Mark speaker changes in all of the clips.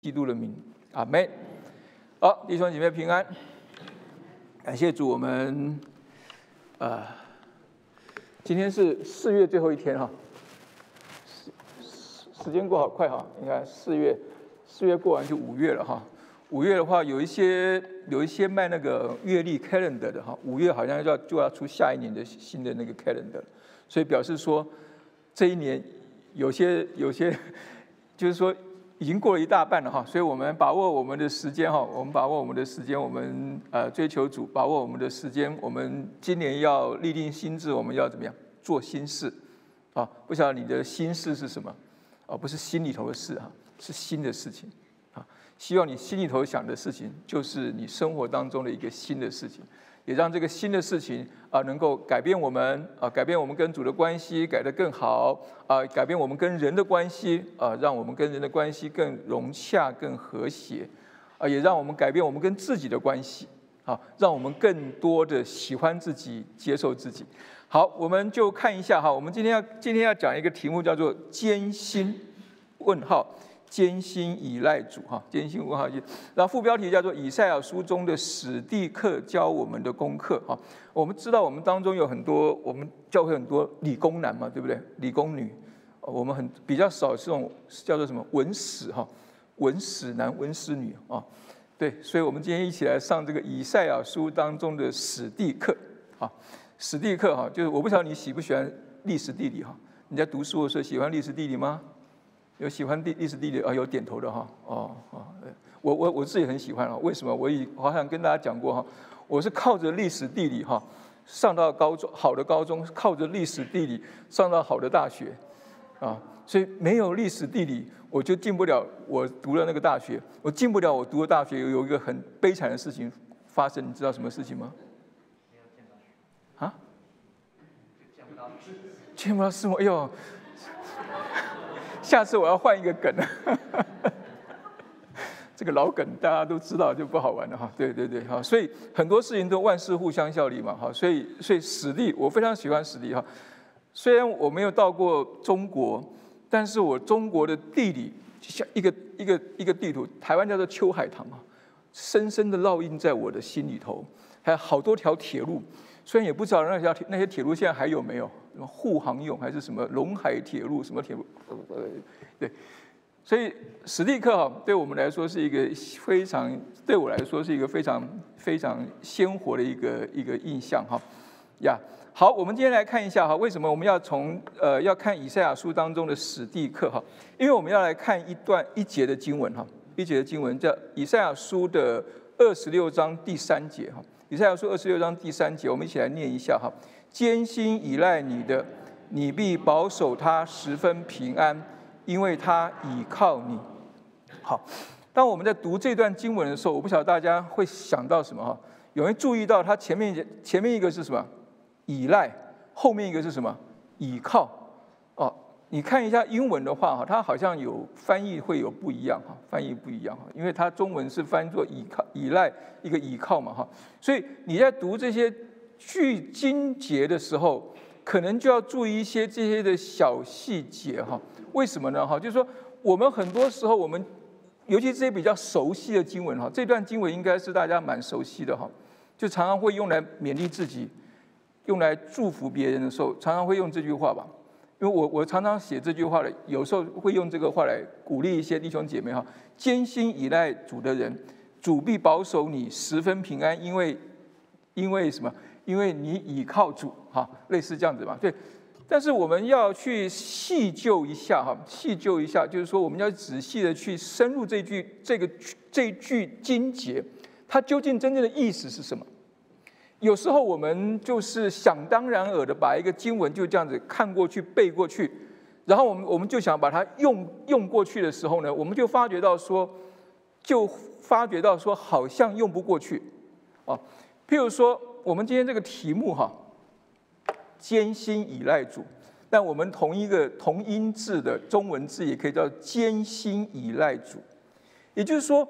Speaker 1: 基督的名，阿门。好，弟兄姐妹平安，感谢主。我们呃，今天是四月最后一天哈，时时间过好快哈。你看四月，四月过完就五月了哈。五月的话，有一些有一些卖那个月历 calendar 的哈，五月好像要就要出下一年的新的那个 calendar，所以表示说这一年有些有些就是说。已经过了一大半了哈，所以我们把握我们的时间哈，我们把握我们的时间，我们呃追求主，把握我们的时间，我们今年要立定心志，我们要怎么样做心事啊？不晓得你的心事是什么？啊，不是心里头的事哈，是新的事情啊。希望你心里头想的事情，就是你生活当中的一个新的事情。也让这个新的事情啊，能够改变我们啊，改变我们跟主的关系，改得更好啊，改变我们跟人的关系啊，让我们跟人的关系更融洽、更和谐啊，也让我们改变我们跟自己的关系啊，让我们更多的喜欢自己、接受自己。好，我们就看一下哈，我们今天要今天要讲一个题目，叫做“艰辛”问号。艰辛依赖主哈，艰辛问号句，然后副标题叫做以赛亚书中的史蒂克教我们的功课哈。我们知道我们当中有很多，我们教会很多理工男嘛，对不对？理工女，我们很比较少这种叫做什么文史哈，文史男、文史女啊。对，所以我们今天一起来上这个以赛亚书当中的史蒂克啊，史蒂克哈，就是我不晓得你喜不喜欢历史地理哈？你在读书的时候喜欢历史地理吗？有喜欢地历史地理啊？有点头的哈，哦哦，我我我自己很喜欢啊。为什么？我以好像跟大家讲过哈，我是靠着历史地理哈，上到高中好的高中，靠着历史地理上到好的大学，啊，所以没有历史地理，我就进不了我读了那个大学。我进不了我读的大学，有一个很悲惨的事情发生，你知道什么事情吗？啊？见不到见不到师母，哎呦！下次我要换一个梗，这个老梗大家都知道就不好玩了哈。对对对，哈，所以很多事情都万事互相效力嘛，哈。所以所以史地我非常喜欢史地哈。虽然我没有到过中国，但是我中国的地理像一个一个一个地图，台湾叫做秋海棠啊，深深的烙印在我的心里头。还有好多条铁路，虽然也不知道那条铁那些铁路现在还有没有。什么沪杭甬还是什么陇海铁路什么铁路？呃，对，所以史蒂克哈对我们来说是一个非常，对我来说是一个非常非常鲜活的一个一个印象哈呀。好，我们今天来看一下哈，为什么我们要从呃要看以赛亚书当中的史蒂克哈？因为我们要来看一段一节的经文哈，一节的经文叫以赛亚书的二十六章第三节哈。以赛亚书二十六章第三节，我们一起来念一下哈。艰辛依赖你的，你必保守他十分平安，因为他倚靠你。好，当我们在读这段经文的时候，我不晓得大家会想到什么哈？有人注意到它前面前面一个是什么？依赖，后面一个是什么？倚靠。哦，你看一下英文的话哈，它好像有翻译会有不一样哈，翻译不一样哈，因为它中文是翻作倚靠、依赖一个倚靠嘛哈，所以你在读这些。去经节的时候，可能就要注意一些这些的小细节哈。为什么呢？哈，就是说我们很多时候，我们尤其这些比较熟悉的经文哈，这段经文应该是大家蛮熟悉的哈，就常常会用来勉励自己，用来祝福别人的时候，常常会用这句话吧。因为我我常常写这句话的，有时候会用这个话来鼓励一些弟兄姐妹哈。艰辛依赖主的人，主必保守你十分平安，因为因为什么？因为你倚靠主，哈，类似这样子嘛，对。但是我们要去细究一下，哈，细究一下，就是说我们要仔细的去深入这句这个这句经节，它究竟真正的意思是什么？有时候我们就是想当然耳的把一个经文就这样子看过去背过去，然后我们我们就想把它用用过去的时候呢，我们就发觉到说，就发觉到说好像用不过去，啊，譬如说。我们今天这个题目哈，艰辛依赖主，但我们同一个同音字的中文字也可以叫艰辛依赖主，也就是说，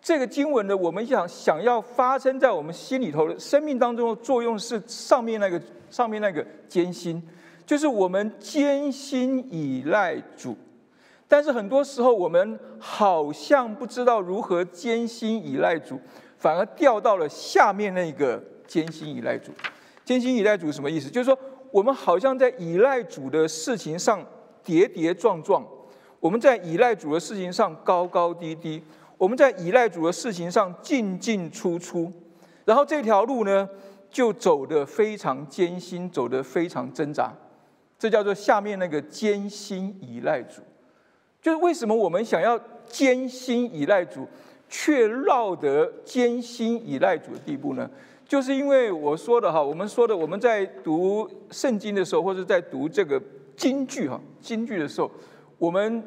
Speaker 1: 这个经文的我们想想要发生在我们心里头的生命当中的作用是上面那个上面那个艰辛，就是我们艰辛依赖主。但是很多时候，我们好像不知道如何艰辛依赖主，反而掉到了下面那个艰辛依赖主。艰辛依赖主什么意思？就是说，我们好像在依赖主的事情上跌跌撞撞，我们在依赖主的事情上高高低低，我们在依赖主的事情上进进出出，然后这条路呢，就走得非常艰辛，走得非常挣扎。这叫做下面那个艰辛依赖主。就是为什么我们想要艰辛依赖主，却落得艰辛依赖主的地步呢？就是因为我说的哈，我们说的我们在读圣经的时候，或者在读这个京剧哈京剧的时候，我们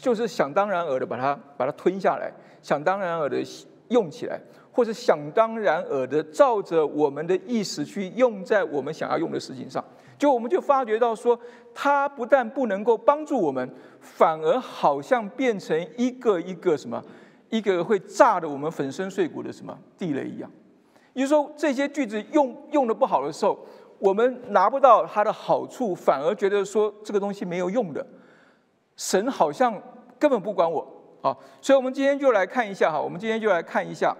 Speaker 1: 就是想当然尔的把它把它吞下来，想当然尔的用起来，或者想当然尔的照着我们的意识去用在我们想要用的事情上。就我们就发觉到说，它不但不能够帮助我们，反而好像变成一个一个什么，一个会炸的我们粉身碎骨的什么地雷一样。也就说，这些句子用用的不好的时候，我们拿不到它的好处，反而觉得说这个东西没有用的。神好像根本不管我啊，所以我们今天就来看一下哈，我们今天就来看一下，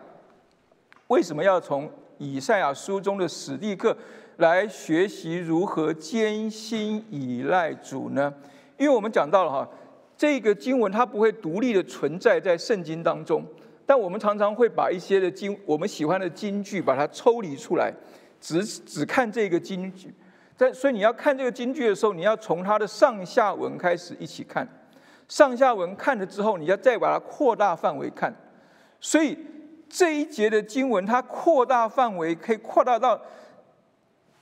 Speaker 1: 为什么要从以赛亚书中的史蒂克。来学习如何艰辛依赖主呢？因为我们讲到了哈，这个经文它不会独立的存在在圣经当中，但我们常常会把一些的经我们喜欢的经句把它抽离出来，只只看这个经句。在所以你要看这个经句的时候，你要从它的上下文开始一起看，上下文看了之后，你要再把它扩大范围看。所以这一节的经文它扩大范围可以扩大到。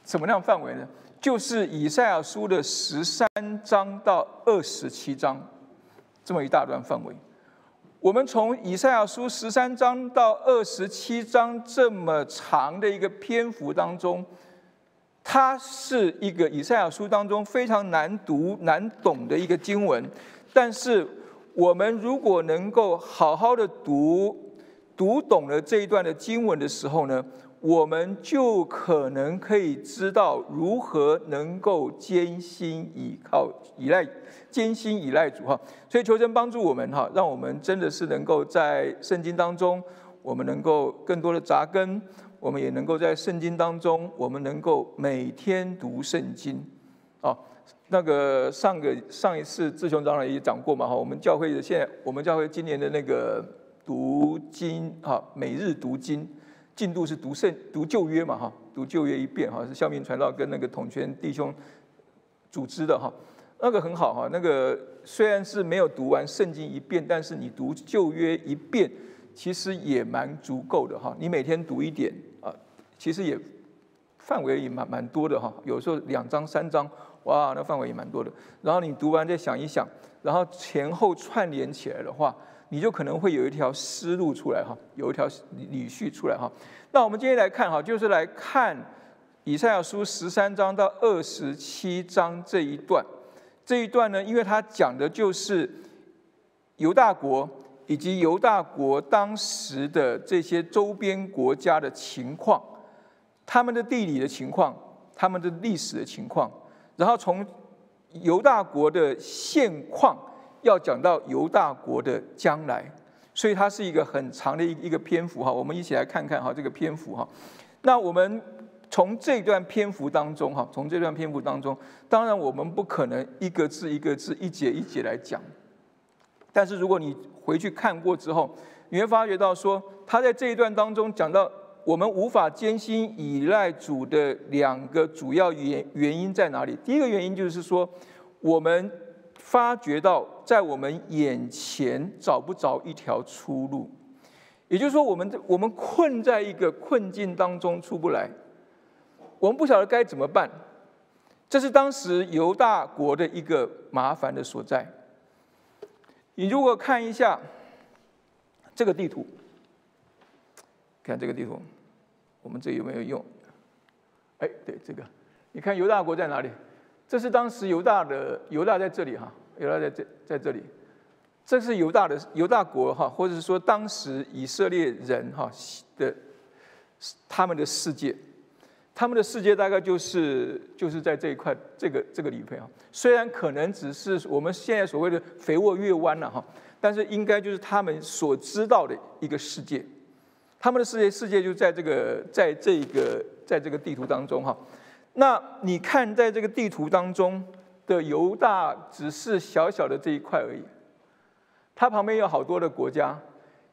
Speaker 1: 什么样范围呢？就是以赛亚书的十三章到二十七章，这么一大段范围。我们从以赛亚书十三章到二十七章这么长的一个篇幅当中，它是一个以赛亚书当中非常难读难懂的一个经文。但是我们如果能够好好的读，读懂了这一段的经文的时候呢？我们就可能可以知道如何能够艰辛依靠依赖艰辛依赖主哈，所以求神帮助我们哈，让我们真的是能够在圣经当中，我们能够更多的扎根，我们也能够在圣经当中，我们能够每天读圣经啊。那个上个上一次志雄长老也讲过嘛哈，我们教会的现在我们教会今年的那个读经哈，每日读经。进度是读圣读旧约嘛哈，读旧约一遍哈，是孝明传道跟那个统全弟兄组织的哈，那个很好哈，那个虽然是没有读完圣经一遍，但是你读旧约一遍，其实也蛮足够的哈。你每天读一点啊，其实也范围也蛮蛮多的哈。有时候两章三章，哇，那范围也蛮多的。然后你读完再想一想，然后前后串联起来的话。你就可能会有一条思路出来哈，有一条理序出来哈。那我们今天来看哈，就是来看以赛亚书十三章到二十七章这一段。这一段呢，因为它讲的就是犹大国以及犹大国当时的这些周边国家的情况，他们的地理的情况，他们的历史的情况，然后从犹大国的现况。要讲到犹大国的将来，所以它是一个很长的一一个篇幅哈。我们一起来看看哈这个篇幅哈。那我们从这段篇幅当中哈，从这段篇幅当中，当然我们不可能一个字一个字、一节一节来讲。但是如果你回去看过之后，你会发觉到说，他在这一段当中讲到我们无法艰辛依赖主的两个主要原原因在哪里？第一个原因就是说我们。发觉到在我们眼前找不着一条出路，也就是说，我们我们困在一个困境当中出不来，我们不晓得该怎么办。这是当时犹大国的一个麻烦的所在。你如果看一下这个地图，看这个地图，我们这有没有用？哎，对，这个，你看犹大国在哪里？这是当时犹大的犹大在这里哈。犹大在这在这里，这是犹大的犹大国哈，或者是说当时以色列人哈的他们的世界，他们的世界大概就是就是在这一块这个这个里边啊。虽然可能只是我们现在所谓的肥沃月湾了哈，但是应该就是他们所知道的一个世界。他们的世界世界就在这个在这个在这个地图当中哈。那你看在这个地图当中的犹大只是小小的这一块而已，它旁边有好多的国家。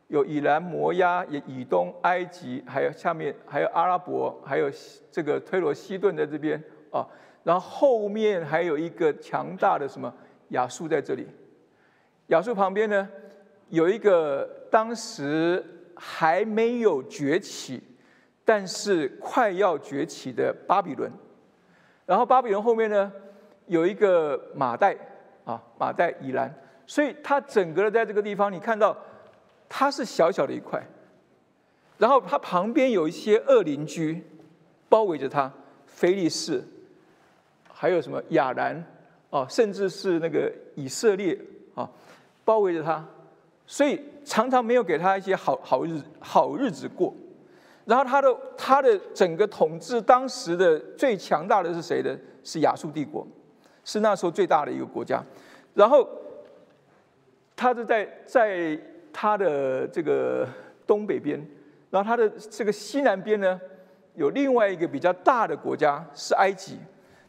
Speaker 1: 有以兰、摩押、也以东、埃及，还有下面还有阿拉伯，还有这个推罗西顿在这边啊。然后后面还有一个强大的什么亚述在这里。亚述旁边呢，有一个当时还没有崛起，但是快要崛起的巴比伦。然后巴比伦后面呢，有一个马代啊，马代以兰。所以它整个的在这个地方，你看到。它是小小的一块，然后它旁边有一些恶邻居包围着它，菲利士，还有什么亚兰啊，甚至是那个以色列啊，包围着它，所以常常没有给他一些好好日好日子过。然后他的他的整个统治当时的最强大的是谁的？是亚述帝国，是那时候最大的一个国家。然后他是在在。它的这个东北边，然后它的这个西南边呢，有另外一个比较大的国家是埃及。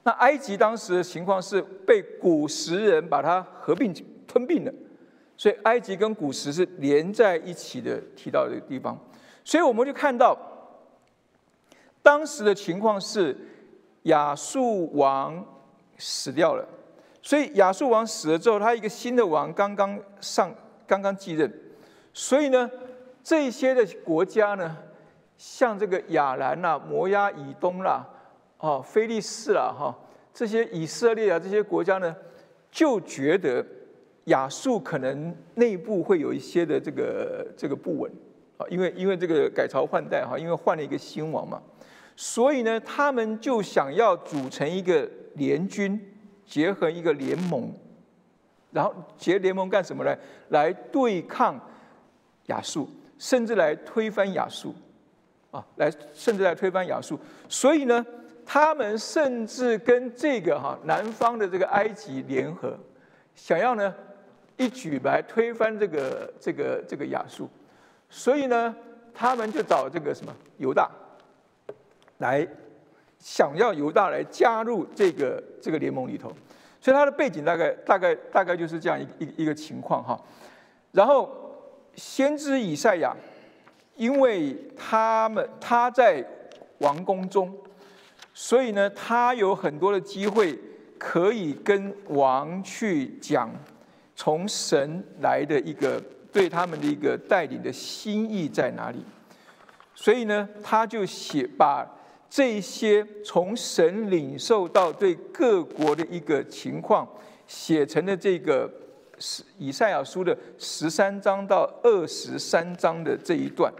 Speaker 1: 那埃及当时的情况是被古时人把它合并吞并了，所以埃及跟古时是连在一起的提到的地方。所以我们就看到，当时的情况是亚述王死掉了，所以亚述王死了之后，他一个新的王刚刚上，刚刚继任。所以呢，这些的国家呢，像这个亚兰呐、摩押以东啦、哦、菲利士啦、哈，这些以色列啊，这些国家呢，就觉得亚述可能内部会有一些的这个这个不稳啊，因为因为这个改朝换代哈，因为换了一个新王嘛，所以呢，他们就想要组成一个联军，结合一个联盟，然后结联盟干什么呢？来对抗。亚述，甚至来推翻亚述，啊，来甚至来推翻亚述。所以呢，他们甚至跟这个哈南方的这个埃及联合，想要呢一举来推翻这个这个这个亚述。所以呢，他们就找这个什么犹大，来想要犹大来加入这个这个联盟里头。所以他的背景大概大概大概就是这样一一一个情况哈，然后。先知以赛亚，因为他们他在王宫中，所以呢，他有很多的机会可以跟王去讲从神来的一个对他们的一个带领的心意在哪里。所以呢，他就写把这些从神领受到对各国的一个情况写成了这个。是以赛亚书的十三章到二十三章的这一段，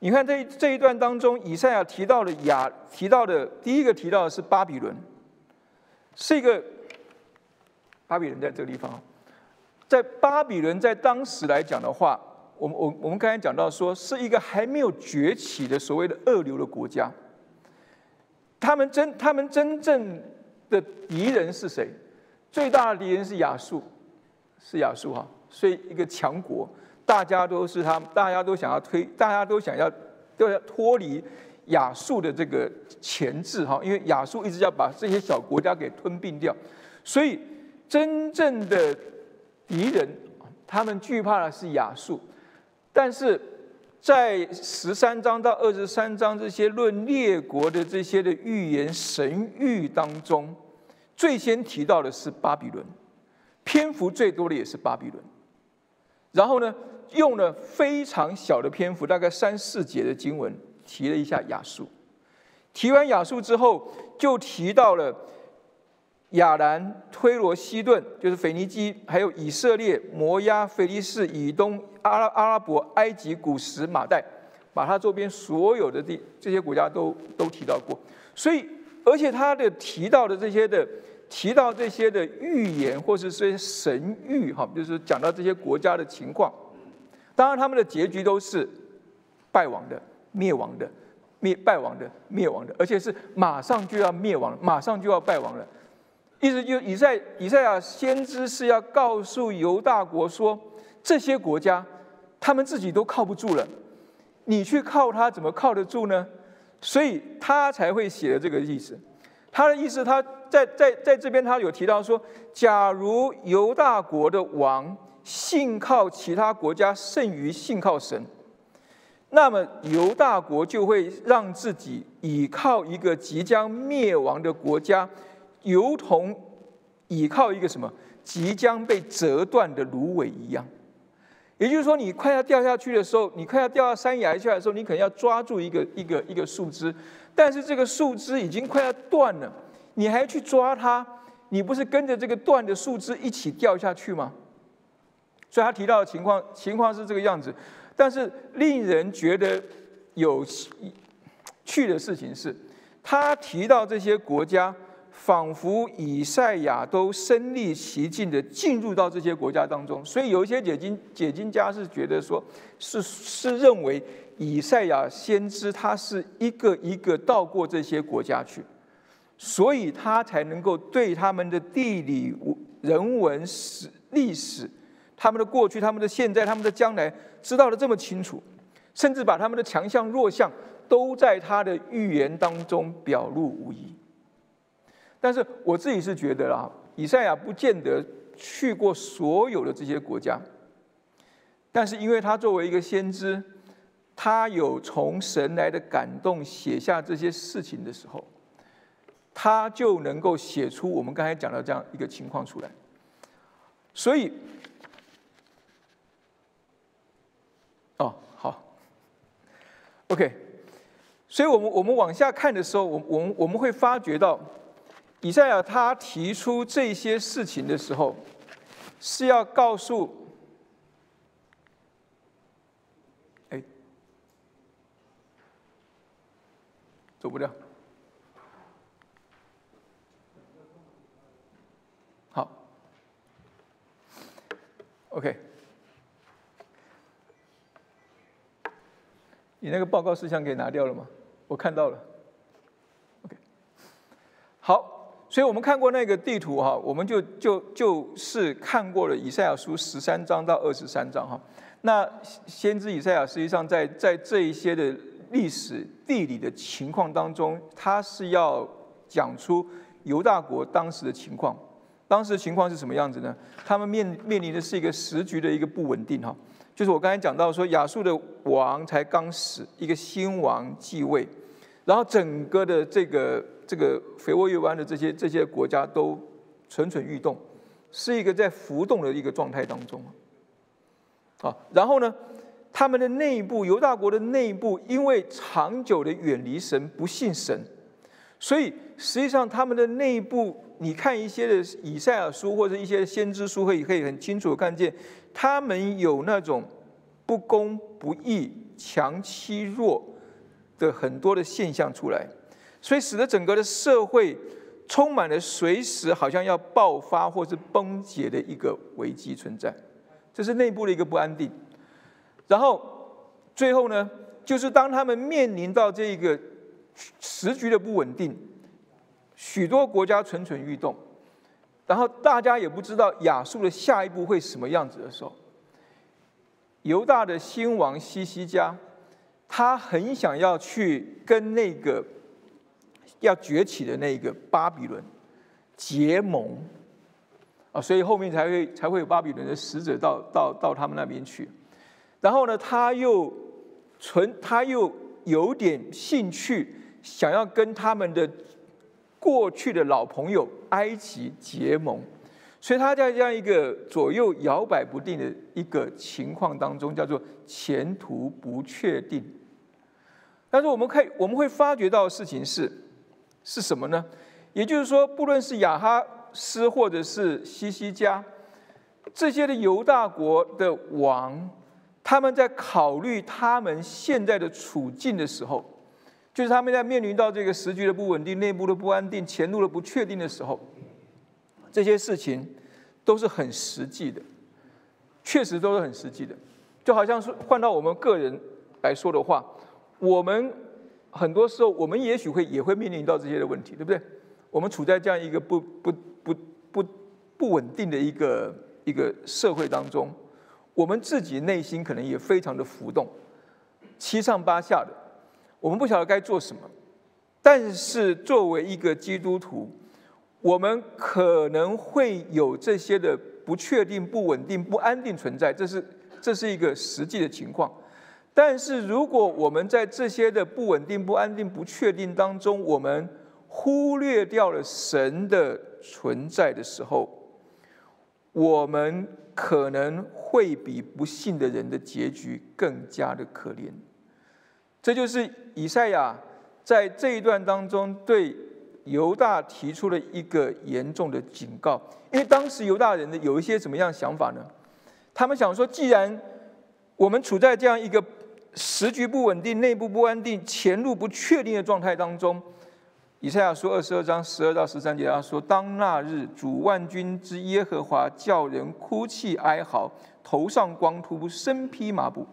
Speaker 1: 你看这这一段当中，以赛亚提到的亚提到的第一个提到的是巴比伦，是一个巴比伦在这个地方，在巴比伦在当时来讲的话，我们我我们刚才讲到说，是一个还没有崛起的所谓的二流的国家，他们真他们真正的敌人是谁？最大的敌人是亚述。是亚述哈，所以一个强国，大家都是他，大家都想要推，大家都想要都要脱离亚述的这个钳制哈，因为亚述一直要把这些小国家给吞并掉，所以真正的敌人，他们惧怕的是亚述，但是在十三章到二十三章这些论列国的这些的预言神谕当中，最先提到的是巴比伦。篇幅最多的也是巴比伦，然后呢，用了非常小的篇幅，大概三四节的经文，提了一下亚述。提完亚述之后，就提到了亚兰、推罗、西顿，就是腓尼基，还有以色列、摩押、腓利士、以东、阿拉阿拉伯、埃及、古时、马代，把他周边所有的地这些国家都都提到过。所以，而且他的提到的这些的。提到这些的预言，或是些神谕，哈，就是讲到这些国家的情况。当然，他们的结局都是败亡的、灭亡的，灭败亡的、灭亡的，而且是马上就要灭亡，马上就要败亡了。意思就以赛以赛亚先知是要告诉犹大国说，这些国家他们自己都靠不住了，你去靠他怎么靠得住呢？所以他才会写的这个意思。他的意思，他在在在这边他有提到说，假如犹大国的王信靠其他国家胜于信靠神。那么犹大国就会让自己倚靠一个即将灭亡的国家，如同倚靠一个什么即将被折断的芦苇一样。也就是说，你快要掉下去的时候，你快要掉到山崖下的时候，你可能要抓住一个一个一个树枝，但是这个树枝已经快要断了，你还去抓它，你不是跟着这个断的树枝一起掉下去吗？所以他提到的情况情况是这个样子。但是令人觉得有趣的事情是，他提到这些国家，仿佛以赛亚都身历其境的进入到这些国家当中。所以有一些解经解经家是觉得说，是是认为以赛亚先知他是一个一个到过这些国家去，所以他才能够对他们的地理、人文史、历史。他们的过去、他们的现在、他们的将来，知道的这么清楚，甚至把他们的强项、弱项都在他的预言当中表露无遗。但是我自己是觉得啊，以赛亚不见得去过所有的这些国家，但是因为他作为一个先知，他有从神来的感动写下这些事情的时候，他就能够写出我们刚才讲的这样一个情况出来，所以。哦好。OK，所以，我们我们往下看的时候，我我们我们会发觉到，以赛亚他提出这些事情的时候，是要告诉，哎，走不掉，，OK。你那个报告事项给拿掉了吗？我看到了。OK，好，所以我们看过那个地图哈，我们就就就是看过了以赛亚书十三章到二十三章哈。那先知以赛亚实际上在在这一些的历史地理的情况当中，他是要讲出犹大国当时的情况。当时的情况是什么样子呢？他们面面临的是一个时局的一个不稳定哈。就是我刚才讲到说，亚述的王才刚死，一个新王继位，然后整个的这个这个肥沃月湾的这些这些国家都蠢蠢欲动，是一个在浮动的一个状态当中。啊，然后呢，他们的内部犹大国的内部，因为长久的远离神，不信神，所以实际上他们的内部，你看一些的以赛亚书或者一些先知书，会可以很清楚看见。他们有那种不公不义、强欺弱的很多的现象出来，所以使得整个的社会充满了随时好像要爆发或是崩解的一个危机存在，这是内部的一个不安定。然后最后呢，就是当他们面临到这个时局的不稳定，许多国家蠢蠢欲动。然后大家也不知道亚述的下一步会什么样子的时候，犹大的新王西西家，他很想要去跟那个要崛起的那个巴比伦结盟啊，所以后面才会才会有巴比伦的使者到到到他们那边去。然后呢，他又存他又有点兴趣，想要跟他们的。过去的老朋友埃及结盟，所以他在这样一个左右摇摆不定的一个情况当中，叫做前途不确定。但是我们可以我们会发觉到事情是是什么呢？也就是说，不论是亚哈斯或者是西西家这些的犹大国的王，他们在考虑他们现在的处境的时候。就是他们在面临到这个时局的不稳定、内部的不安定、前路的不确定的时候，这些事情都是很实际的，确实都是很实际的。就好像是换到我们个人来说的话，我们很多时候我们也许会也会面临到这些的问题，对不对？我们处在这样一个不不不不不稳定的一个一个社会当中，我们自己内心可能也非常的浮动，七上八下的，我们不晓得该做什么。但是作为一个基督徒，我们可能会有这些的不确定、不稳定、不安定存在，这是这是一个实际的情况。但是如果我们在这些的不稳定、不安定、不确定当中，我们忽略掉了神的存在的时候，我们可能会比不信的人的结局更加的可怜。这就是以赛亚在这一段当中对。犹大提出了一个严重的警告，因为当时犹大人的有一些怎么样想法呢？他们想说，既然我们处在这样一个时局不稳定、内部不安定、前路不确定的状态当中，以赛亚书二十二章十二到十三节他说：“当那日，主万军之耶和华叫人哭泣哀嚎，头上光秃，身披麻布，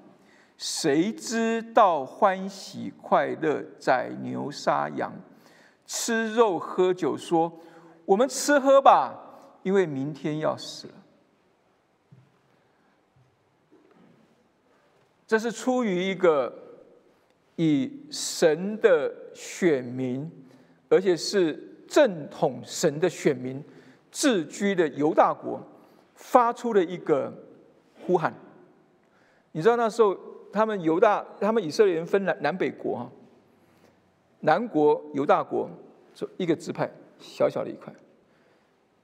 Speaker 1: 谁知道欢喜快乐，宰牛杀羊。”吃肉喝酒，说我们吃喝吧，因为明天要死了。这是出于一个以神的选民，而且是正统神的选民自居的犹大国发出的一个呼喊。你知道那时候他们犹大，他们以色列人分南南北国哈。南国犹大国，就一个支派，小小的一块；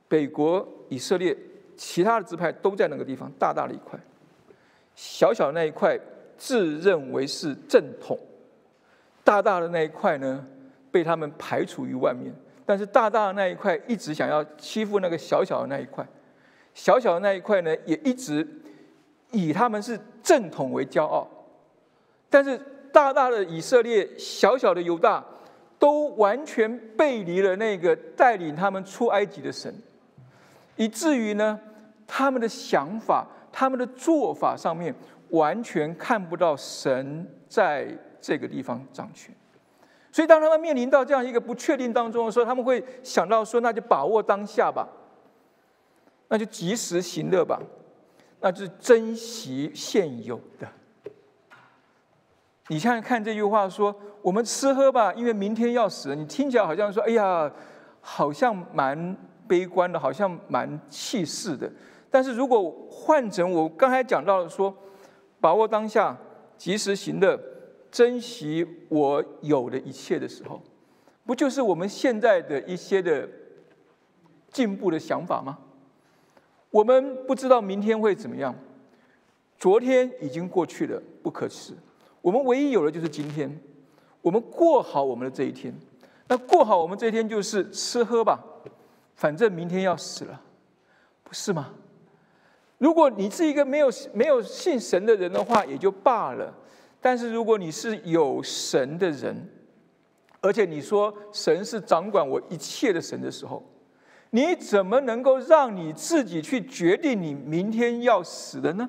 Speaker 1: 北国以色列，其他的支派都在那个地方，大大的一块。小小的那一块自认为是正统，大大的那一块呢，被他们排除于外面。但是大大的那一块一直想要欺负那个小小的那一块，小小的那一块呢，也一直以他们是正统为骄傲，但是。大大的以色列，小小的犹大，都完全背离了那个带领他们出埃及的神，以至于呢，他们的想法、他们的做法上面，完全看不到神在这个地方掌权。所以，当他们面临到这样一个不确定当中的时候，他们会想到说：“那就把握当下吧，那就及时行乐吧，那就珍惜现有的。”你现在看这句话说：“我们吃喝吧，因为明天要死。”你听起来好像说：“哎呀，好像蛮悲观的，好像蛮气势的。”但是如果换成我刚才讲到的说，把握当下，及时行乐，珍惜我有的一切的时候，不就是我们现在的一些的进步的想法吗？我们不知道明天会怎么样，昨天已经过去了，不可耻。我们唯一有的就是今天，我们过好我们的这一天。那过好我们这一天就是吃喝吧，反正明天要死了，不是吗？如果你是一个没有没有信神的人的话，也就罢了。但是如果你是有神的人，而且你说神是掌管我一切的神的时候，你怎么能够让你自己去决定你明天要死的呢？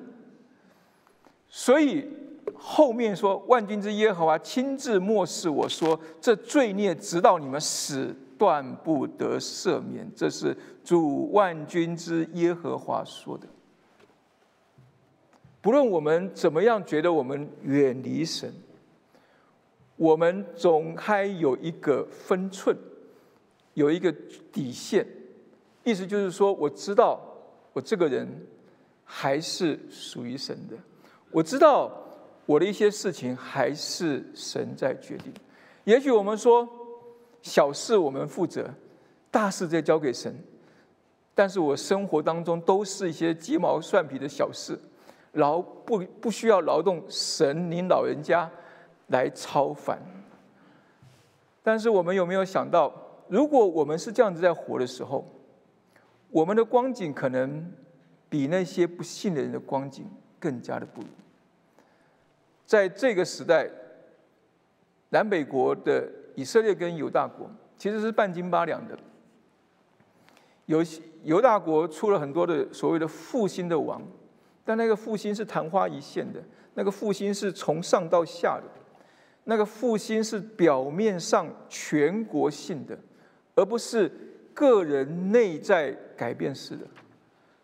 Speaker 1: 所以。后面说万军之耶和华亲自漠视我说这罪孽直到你们死断不得赦免，这是主万军之耶和华说的。不论我们怎么样觉得我们远离神，我们总还有一个分寸，有一个底线。意思就是说，我知道我这个人还是属于神的，我知道。我的一些事情还是神在决定。也许我们说小事我们负责，大事再交给神。但是我生活当中都是一些鸡毛蒜皮的小事，劳不不需要劳动神您老人家来操烦。但是我们有没有想到，如果我们是这样子在活的时候，我们的光景可能比那些不信的人的光景更加的不如。在这个时代，南北国的以色列跟犹大国其实是半斤八两的。犹犹大国出了很多的所谓的复兴的王，但那个复兴是昙花一现的，那个复兴是从上到下的。那个复兴是表面上全国性的，而不是个人内在改变式的。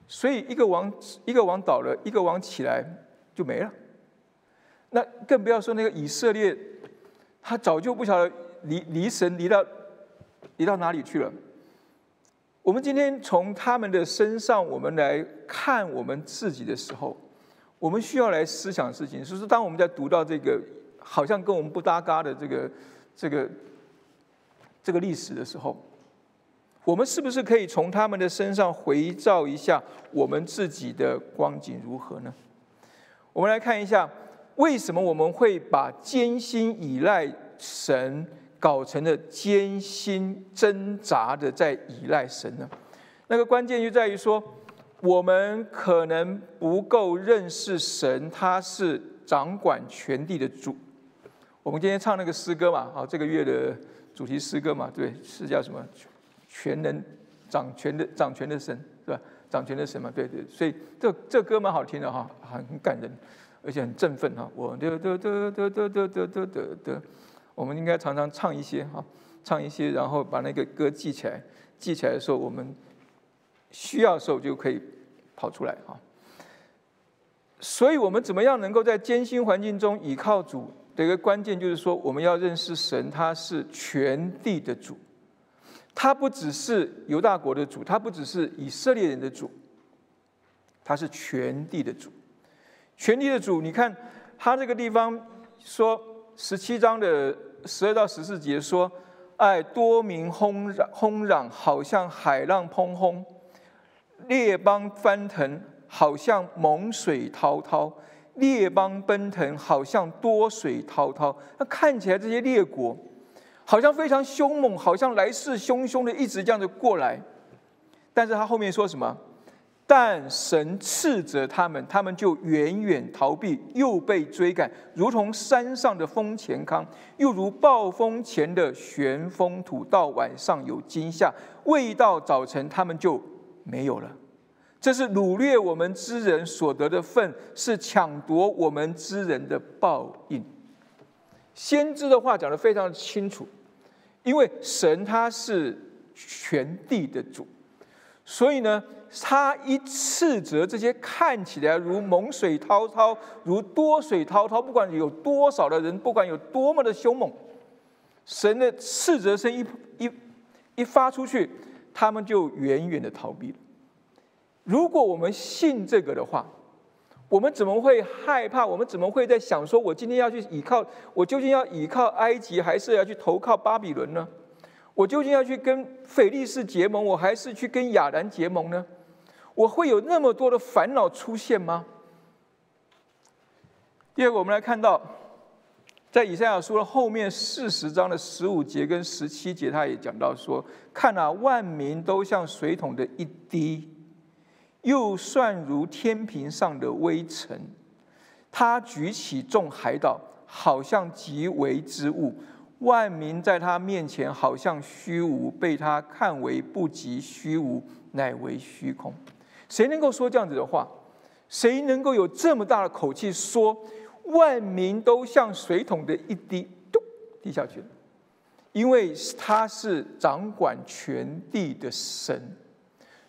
Speaker 1: 所以，一个王一个王倒了，一个王起来就没了。那更不要说那个以色列，他早就不晓得离离神离到离到哪里去了。我们今天从他们的身上，我们来看我们自己的时候，我们需要来思想事情。就是当我们在读到这个好像跟我们不搭嘎的这个这个这个历史的时候，我们是不是可以从他们的身上回照一下我们自己的光景如何呢？我们来看一下。为什么我们会把艰辛依赖神搞成了艰辛挣扎的在依赖神呢？那个关键就在于说，我们可能不够认识神，他是掌管全地的主。我们今天唱那个诗歌嘛，好，这个月的主题诗歌嘛，对，是叫什么？全能掌权的掌权的神，是吧？掌权的神嘛，对对。所以这这歌蛮好听的哈，很很感人。而且很振奋哈，我得得得得得得得得得得，我们应该常常唱一些哈，唱一些，然后把那个歌记起来，记起来的时候，我们需要的时候就可以跑出来哈。所以，我们怎么样能够在艰辛环境中倚靠主的一个关键，就是说，我们要认识神，他是全地的主，他不只是犹大国的主，他不只是以色列人的主，他是全地的主。全地的主，你看他这个地方说十七章的十二到十四节说：“哎，多民轰嚷轰嚷，好像海浪砰轰；列邦翻腾，好像猛水滔滔；列邦奔腾，好像多水滔滔。”那看起来这些列国好像非常凶猛，好像来势汹汹的一直这样子过来。但是他后面说什么？但神斥责他们，他们就远远逃避，又被追赶，如同山上的风前康，又如暴风前的旋风土。到晚上有惊吓，未到早晨，他们就没有了。这是掳掠我们之人所得的份，是抢夺我们之人的报应。先知的话讲得非常清楚，因为神他是全地的主，所以呢。他一斥责这些看起来如猛水滔滔、如多水滔滔，不管有多少的人，不管有多么的凶猛，神的斥责声一一一发出去，他们就远远的逃避了。如果我们信这个的话，我们怎么会害怕？我们怎么会在想说，我今天要去倚靠，我究竟要倚靠埃及，还是要去投靠巴比伦呢？我究竟要去跟腓力士结盟，我还是去跟亚兰结盟呢？我会有那么多的烦恼出现吗？第二个，我们来看到，在以赛亚书的后面四十章的十五节跟十七节，他也讲到说：“看啊，万民都像水桶的一滴，又算如天平上的微尘。他举起众海岛，好像极为之物；万民在他面前，好像虚无，被他看为不及虚无，乃为虚空。”谁能够说这样子的话？谁能够有这么大的口气说万民都像水桶的一滴，咚滴下去了？因为他是掌管全地的神，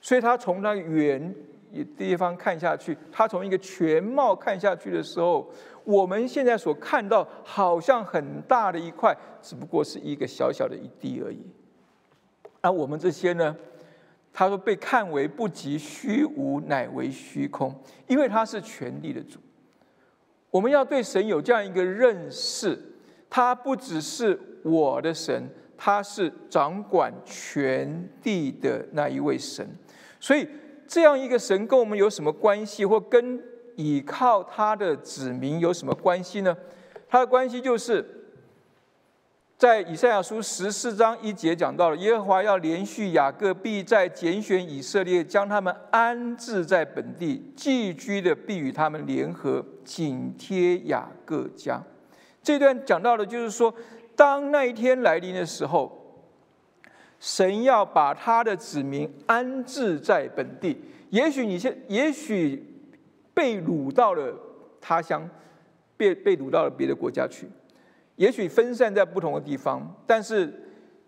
Speaker 1: 所以他从那原一地方看下去，他从一个全貌看下去的时候，我们现在所看到好像很大的一块，只不过是一个小小的一滴而已。而我们这些呢？他说：“被看为不及虚无，乃为虚空，因为他是全地的主。我们要对神有这样一个认识，他不只是我的神，他是掌管全地的那一位神。所以，这样一个神跟我们有什么关系，或跟倚靠他的子民有什么关系呢？他的关系就是。”在以赛亚书十四章一节讲到了，耶和华要连续雅各，必在拣选以色列，将他们安置在本地，寄居的必与他们联合，紧贴雅各家。这段讲到的就是说，当那一天来临的时候，神要把他的子民安置在本地。也许你现，也许被掳到了他乡，被被掳到了别的国家去。也许分散在不同的地方，但是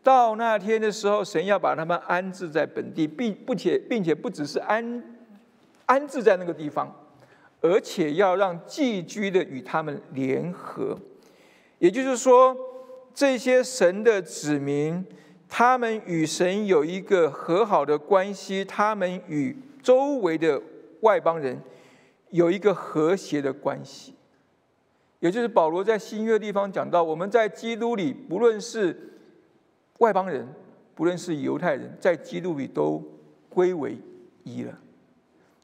Speaker 1: 到那天的时候，神要把他们安置在本地，并不且并且不只是安安置在那个地方，而且要让寄居的与他们联合。也就是说，这些神的子民，他们与神有一个和好的关系，他们与周围的外邦人有一个和谐的关系。也就是保罗在新约地方讲到，我们在基督里，不论是外邦人，不论是犹太人，在基督里都归为一了。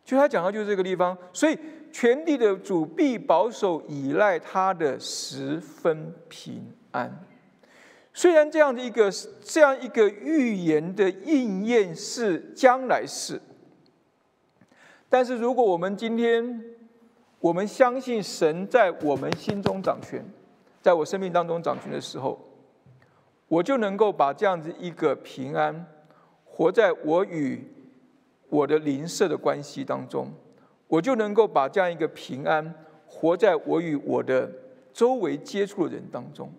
Speaker 1: 就他讲到就是这个地方，所以全地的主必保守依赖他的十分平安。虽然这样的一个这样一个预言的应验是将来事，但是如果我们今天。我们相信神在我们心中掌权，在我生命当中掌权的时候，我就能够把这样子一个平安活在我与我的邻舍的关系当中，我就能够把这样一个平安活在我与我的周围接触的人当中，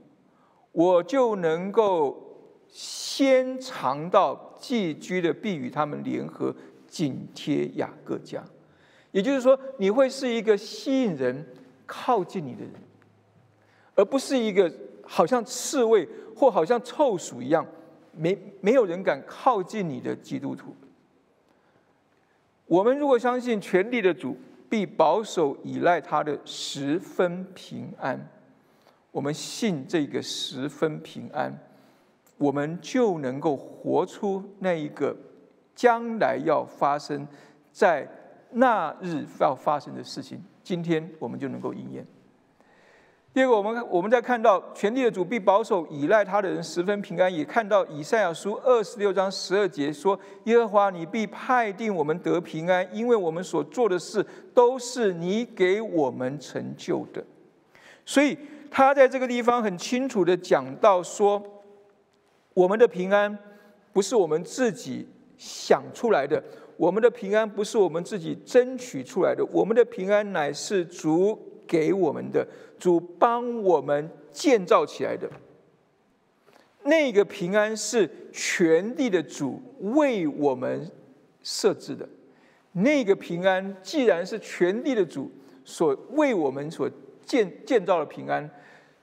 Speaker 1: 我就能够先尝到寄居的必与他们联合，紧贴雅各家。也就是说，你会是一个吸引人靠近你的人，而不是一个好像刺猬或好像臭鼠一样，没没有人敢靠近你的基督徒。我们如果相信权力的主必保守依赖他的十分平安，我们信这个十分平安，我们就能够活出那一个将来要发生在。那日要发生的事情，今天我们就能够应验。第二个，我们我们在看到全力的主必保守依赖他的人十分平安，也看到以赛亚书二十六章十二节说：“耶和华，你必派定我们得平安，因为我们所做的事都是你给我们成就的。”所以他在这个地方很清楚的讲到说：“我们的平安不是我们自己想出来的。”我们的平安不是我们自己争取出来的，我们的平安乃是主给我们的，主帮我们建造起来的。那个平安是全地的主为我们设置的。那个平安既然是全地的主所为我们所建建造的平安，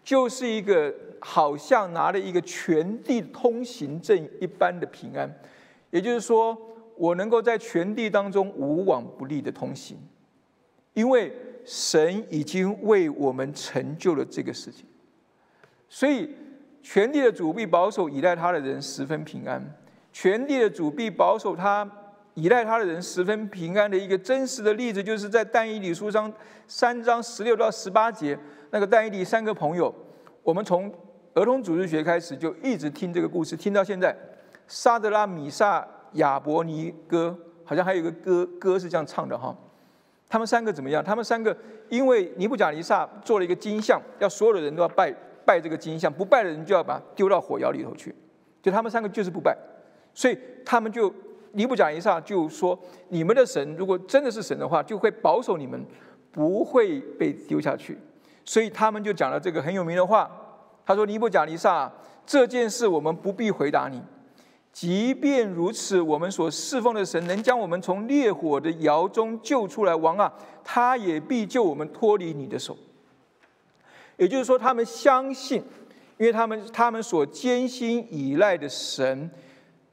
Speaker 1: 就是一个好像拿了一个全地通行证一般的平安，也就是说。我能够在全地当中无往不利的通行，因为神已经为我们成就了这个事情，所以全地的主必保守依赖他的人十分平安。全地的主必保守他依赖他的人十分平安的一个真实的例子，就是在但以理书上三章十六到十八节，那个戴伊迪三个朋友，我们从儿童组织学开始就一直听这个故事，听到现在，沙德拉米萨。亚伯尼歌好像还有一个歌，歌是这样唱的哈。他们三个怎么样？他们三个因为尼布甲尼撒做了一个金像，要所有的人都要拜拜这个金像，不拜的人就要把丢到火窑里头去。就他们三个就是不拜，所以他们就尼布甲尼撒就说：你们的神如果真的是神的话，就会保守你们不会被丢下去。所以他们就讲了这个很有名的话。他说：尼布甲尼撒这件事，我们不必回答你。即便如此，我们所侍奉的神能将我们从烈火的窑中救出来，王啊，他也必救我们脱离你的手。也就是说，他们相信，因为他们他们所坚信依赖的神，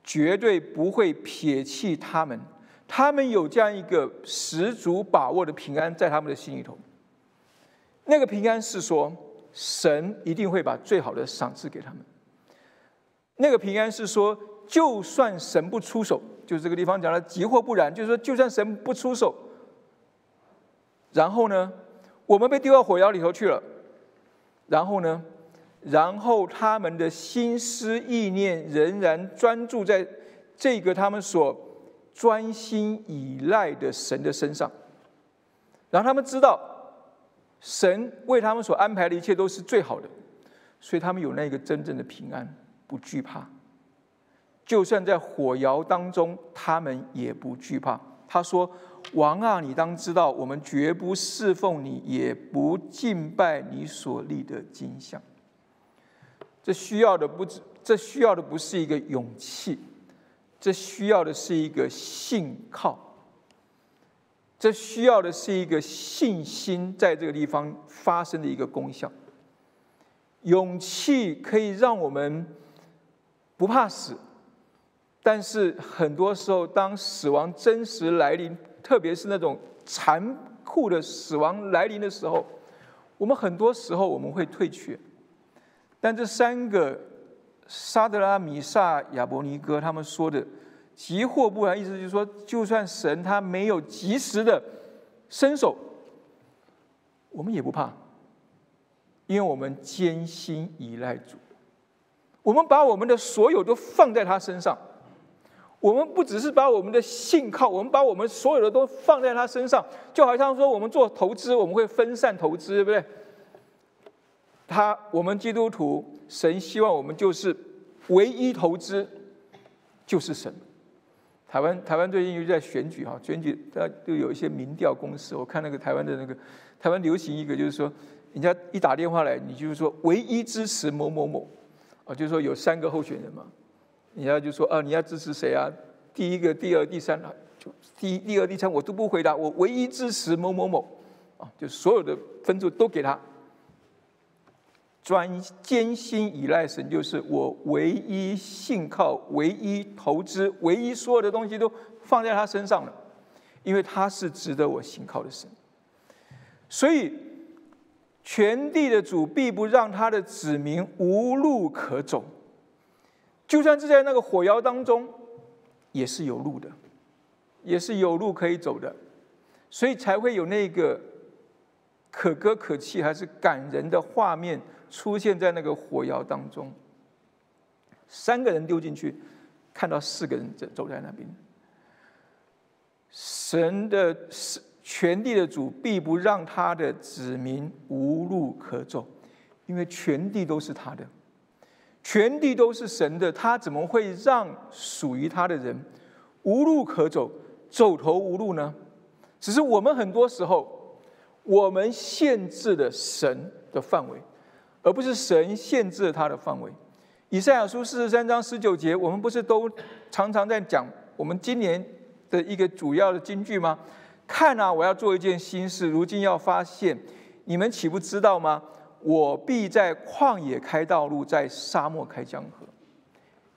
Speaker 1: 绝对不会撇弃他们。他们有这样一个十足把握的平安在他们的心里头。那个平安是说，神一定会把最好的赏赐给他们。那个平安是说。就算神不出手，就是这个地方讲的“急或不然”，就是说，就算神不出手，然后呢，我们被丢到火窑里头去了，然后呢，然后他们的心思意念仍然专注在这个他们所专心依赖的神的身上，然后他们知道神为他们所安排的一切都是最好的，所以他们有那个真正的平安，不惧怕。就算在火窑当中，他们也不惧怕。他说：“王啊，你当知道，我们绝不侍奉你，也不敬拜你所立的金像。”这需要的不止，这需要的不是一个勇气，这需要的是一个信靠，这需要的是一个信心，在这个地方发生的一个功效。勇气可以让我们不怕死，但是很多时候，当死亡真实来临，特别是那种残酷的死亡来临的时候，我们很多时候我们会退却。但这三个沙德拉米萨亚伯尼哥他们说的“急祸不来”，意思就是说，就算神他没有及时的伸手，我们也不怕。因为我们艰辛依赖主，我们把我们的所有都放在他身上。我们不只是把我们的信靠，我们把我们所有的都放在他身上，就好像说我们做投资，我们会分散投资，对不对？他，我们基督徒，神希望我们就是唯一投资，就是神。台湾，台湾最近又在选举哈，选举他就有一些民调公司，我看那个台湾的那个，台湾流行一个就是说。人家一打电话来，你就是说唯一支持某某某，啊，就是说有三个候选人嘛，人家就说啊，你要支持谁啊？第一个、第二、第三啊，就第一、第二、第三我都不回答，我唯一支持某某某，啊，就所有的分数都给他，专艰辛依赖神，就是我唯一信靠、唯一投资、唯一所有的东西都放在他身上了，因为他是值得我信靠的神，所以。全地的主必不让他的子民无路可走，就算是在那个火窑当中，也是有路的，也是有路可以走的，所以才会有那个可歌可泣还是感人的画面出现在那个火窑当中。三个人丢进去，看到四个人走走在那边，神的。全地的主必不让他的子民无路可走，因为全地都是他的，全地都是神的，他怎么会让属于他的人无路可走、走投无路呢？只是我们很多时候，我们限制了神的范围，而不是神限制了他的范围。以赛亚书四十三章十九节，我们不是都常常在讲我们今年的一个主要的金句吗？看啊！我要做一件新事，如今要发现，你们岂不知道吗？我必在旷野开道路，在沙漠开江河。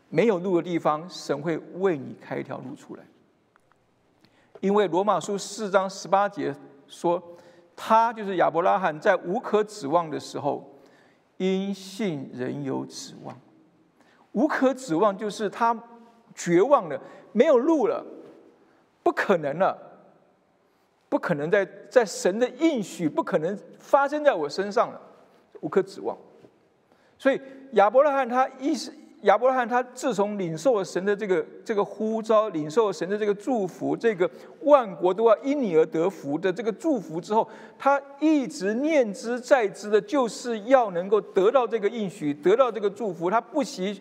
Speaker 1: 没有路的地方，神会为你开一条路出来。因为罗马书四章十八节说，他就是亚伯拉罕，在无可指望的时候，因信仍有指望。无可指望就是他绝望了，没有路了，不可能了。不可能在在神的应许不可能发生在我身上了，无可指望。所以亚伯拉罕他一，亚伯拉罕他自从领受了神的这个这个呼召，领受了神的这个祝福，这个万国都要因你而得福的这个祝福之后，他一直念之在之的，就是要能够得到这个应许，得到这个祝福。他不惜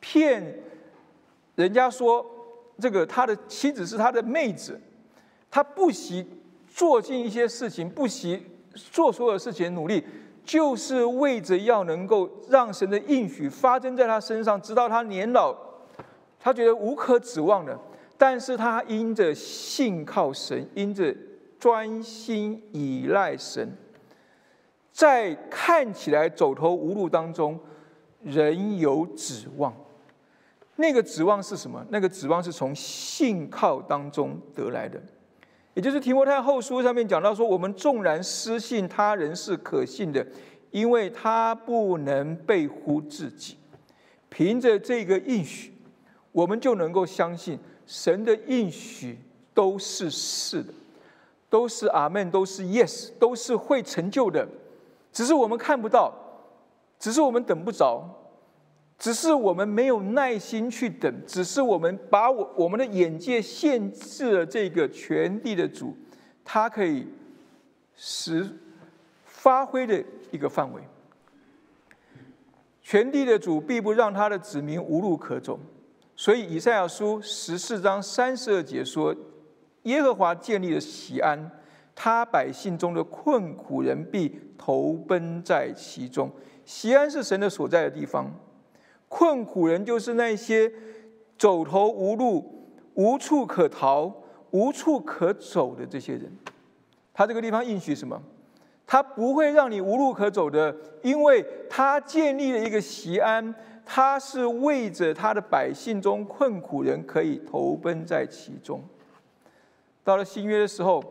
Speaker 1: 骗人家说这个他的妻子是他的妹子，他不惜。做尽一些事情，不惜做所有事情努力，就是为着要能够让神的应许发生在他身上，直到他年老，他觉得无可指望的，但是他因着信靠神，因着专心依赖神，在看起来走投无路当中，仍有指望。那个指望是什么？那个指望是从信靠当中得来的。也就是提摩太后书上面讲到说，我们纵然失信他人是可信的，因为他不能背乎自己。凭着这个应许，我们就能够相信神的应许都是是的，都是阿门，都是 yes，都是会成就的。只是我们看不到，只是我们等不着。只是我们没有耐心去等，只是我们把我我们的眼界限制了这个全地的主，他可以使发挥的一个范围。全地的主必不让他的子民无路可走，所以以赛亚书十四章三十二节说：“耶和华建立了喜安，他百姓中的困苦人必投奔在其中。西安是神的所在的地方，困苦人就是那些走投无路、无处可逃、无处可走的这些人。他这个地方应许什么？他不会让你无路可走的，因为他建立了一个西安，他是为着他的百姓中困苦人可以投奔在其中。到了新约的时候，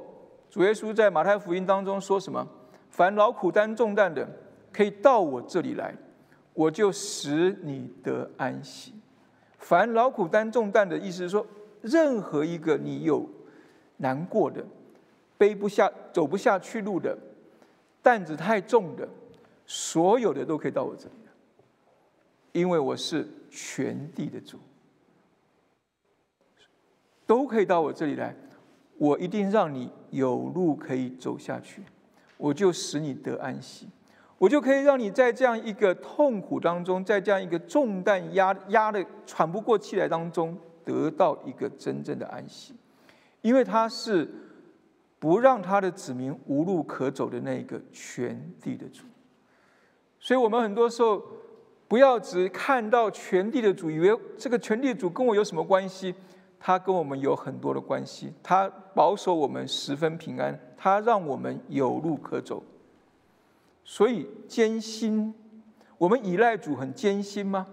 Speaker 1: 主耶稣在马太福音当中说什么？凡劳苦担重担的，可以到我这里来，我就使你得安息。凡劳苦担重担的意思是说，任何一个你有难过的、背不下、走不下去路的。担子太重的，所有的都可以到我这里来，因为我是全地的主，都可以到我这里来，我一定让你有路可以走下去，我就使你得安息，我就可以让你在这样一个痛苦当中，在这样一个重担压压的喘不过气来当中，得到一个真正的安息，因为他是。不让他的子民无路可走的那个全地的主，所以我们很多时候不要只看到全地的主，以为这个全地主跟我有什么关系？他跟我们有很多的关系，他保守我们十分平安，他让我们有路可走。所以艰辛，我们依赖主很艰辛吗？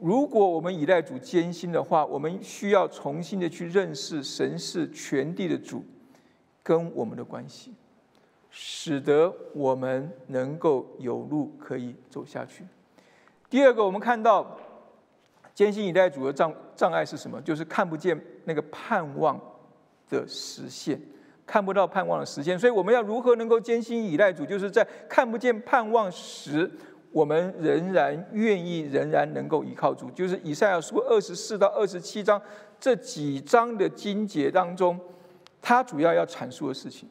Speaker 1: 如果我们依赖主艰辛的话，我们需要重新的去认识神是全地的主。跟我们的关系，使得我们能够有路可以走下去。第二个，我们看到艰辛依赖主的障障碍是什么？就是看不见那个盼望的实现，看不到盼望的实现。所以我们要如何能够艰辛以待主？就是在看不见盼望时，我们仍然愿意，仍然能够依靠主。就是以赛亚书二十四到二十七章这几章的经节当中。他主要要阐述的事情，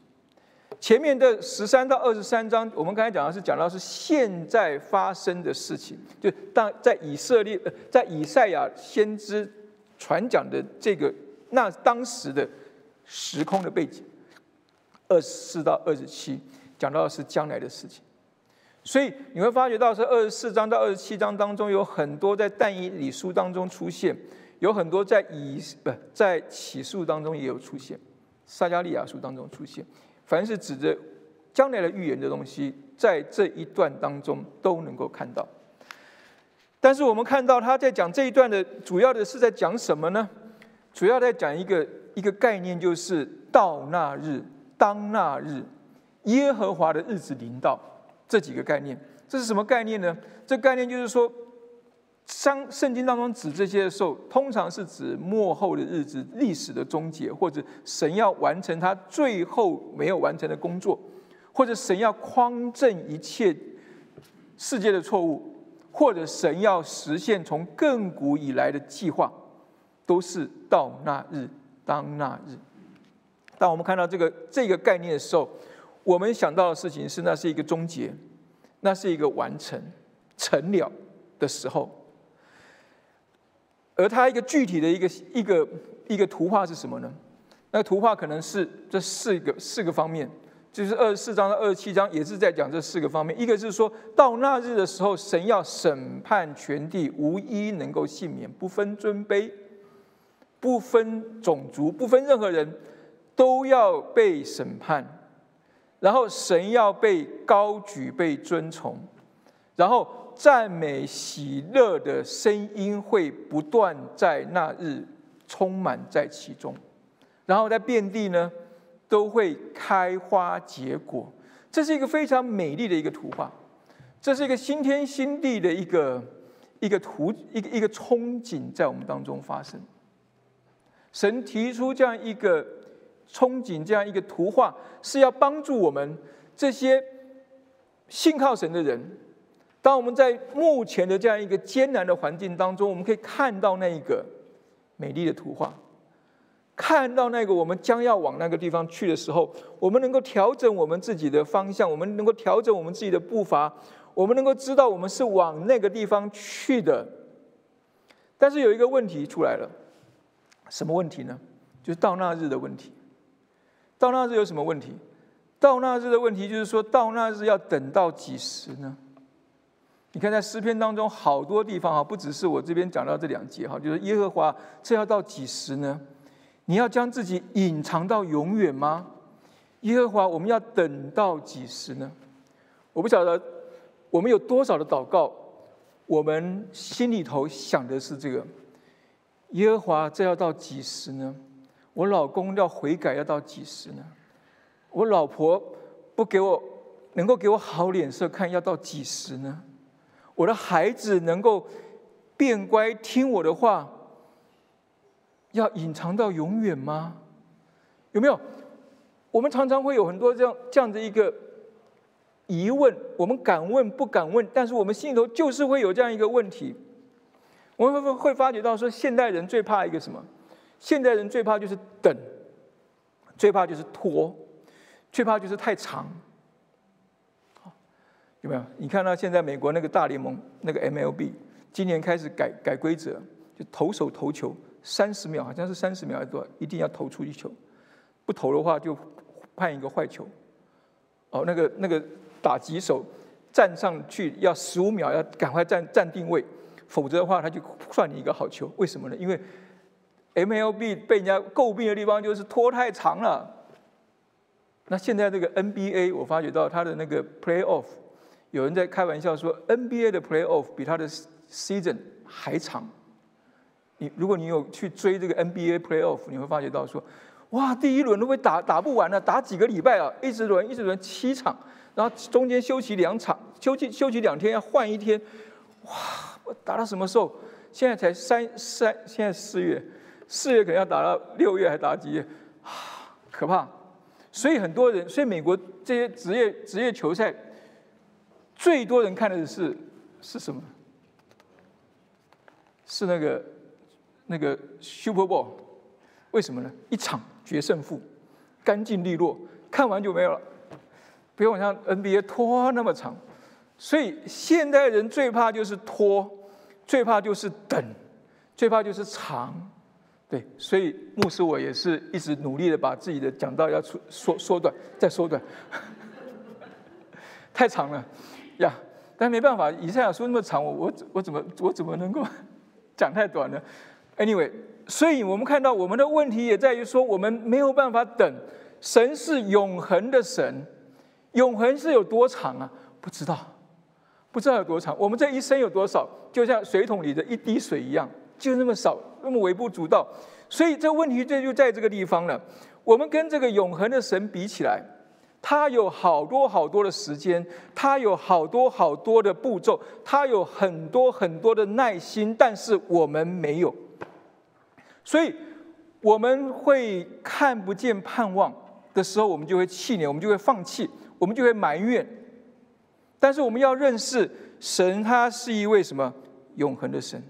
Speaker 1: 前面的十三到二十三章，我们刚才讲的是讲到是现在发生的事情，就当在以色列，在以赛亚先知传讲的这个那当时的时空的背景。二十四到二十七讲到的是将来的事情，所以你会发觉到是二十四章到二十七章当中有很多在但以理书当中出现，有很多在以不在启示当中也有出现。撒加利亚书当中出现，凡是指着将来的预言的东西，在这一段当中都能够看到。但是我们看到他在讲这一段的主要的是在讲什么呢？主要在讲一个一个概念，就是到那日、当那日，耶和华的日子临到这几个概念。这是什么概念呢？这概念就是说。圣圣经当中指这些的时候，通常是指末后的日子、历史的终结，或者神要完成他最后没有完成的工作，或者神要匡正一切世界的错误，或者神要实现从亘古以来的计划，都是到那日当那日。当我们看到这个这个概念的时候，我们想到的事情是，那是一个终结，那是一个完成成了的时候。而它一个具体的一个一个一个图画是什么呢？那个图画可能是这四个四个方面，就是二十四章到二十七章也是在讲这四个方面。一个是说到那日的时候，神要审判全地，无一能够幸免，不分尊卑，不分种族，不分任何人，都要被审判。然后神要被高举，被尊崇，然后。赞美喜乐的声音会不断在那日充满在其中，然后在遍地呢都会开花结果。这是一个非常美丽的一个图画，这是一个新天新地的一个一个图一个一个憧憬在我们当中发生。神提出这样一个憧憬，这样一个图画，是要帮助我们这些信靠神的人。当我们在目前的这样一个艰难的环境当中，我们可以看到那一个美丽的图画，看到那个我们将要往那个地方去的时候，我们能够调整我们自己的方向，我们能够调整我们自己的步伐，我们能够知道我们是往那个地方去的。但是有一个问题出来了，什么问题呢？就是到那日的问题。到那日有什么问题？到那日的问题就是说到那日要等到几时呢？你看在诗篇当中好多地方哈，不只是我这边讲到这两节哈，就是耶和华这要到几时呢？你要将自己隐藏到永远吗？耶和华，我们要等到几时呢？我不晓得我们有多少的祷告，我们心里头想的是这个：耶和华这要到几时呢？我老公要悔改要到几时呢？我老婆不给我能够给我好脸色看要到几时呢？我的孩子能够变乖听我的话，要隐藏到永远吗？有没有？我们常常会有很多这样这样的一个疑问，我们敢问不敢问，但是我们心里头就是会有这样一个问题。我们会会发觉到说，现代人最怕一个什么？现代人最怕就是等，最怕就是拖，最怕就是太长。有没有？你看到现在美国那个大联盟那个 MLB，今年开始改改规则，就投手投球三十秒，好像是三十秒还是多少，一定要投出一球，不投的话就判一个坏球。哦，那个那个打击手站上去要十五秒，要赶快站站定位，否则的话他就算你一个好球。为什么呢？因为 MLB 被人家诟病的地方就是拖太长了。那现在这个 NBA，我发觉到他的那个 Playoff。有人在开玩笑说，NBA 的 Playoff 比他的 Season 还长。你如果你有去追这个 NBA Playoff，你会发觉到说，哇，第一轮都会打打不完了，打几个礼拜啊，一直轮一直轮七场，然后中间休息两场，休息休息两天要换一天，哇，我打到什么时候？现在才三三，现在四月，四月可能要打到六月，还打几月？啊，可怕！所以很多人，所以美国这些职业职业球赛。最多人看的是是什么？是那个那个 Super Bowl，为什么呢？一场决胜负，干净利落，看完就没有了。不用像 NBA 拖那么长，所以现代人最怕就是拖，最怕就是等，最怕就是长。对，所以牧师我也是一直努力的把自己的讲道要缩缩缩短，再缩短，太长了。呀，但没办法，以赛亚书那么长，我我我怎么我怎么能够 讲太短呢？Anyway，所以我们看到我们的问题也在于说，我们没有办法等。神是永恒的神，永恒是有多长啊？不知道，不知道有多长。我们这一生有多少？就像水桶里的一滴水一样，就那么少，那么微不足道。所以这问题这就在这个地方了。我们跟这个永恒的神比起来。他有好多好多的时间，他有好多好多的步骤，他有很多很多的耐心，但是我们没有，所以我们会看不见盼望的时候，我们就会气馁，我们就会放弃，我们就会埋怨。但是我们要认识神，他是一位什么永恒的神？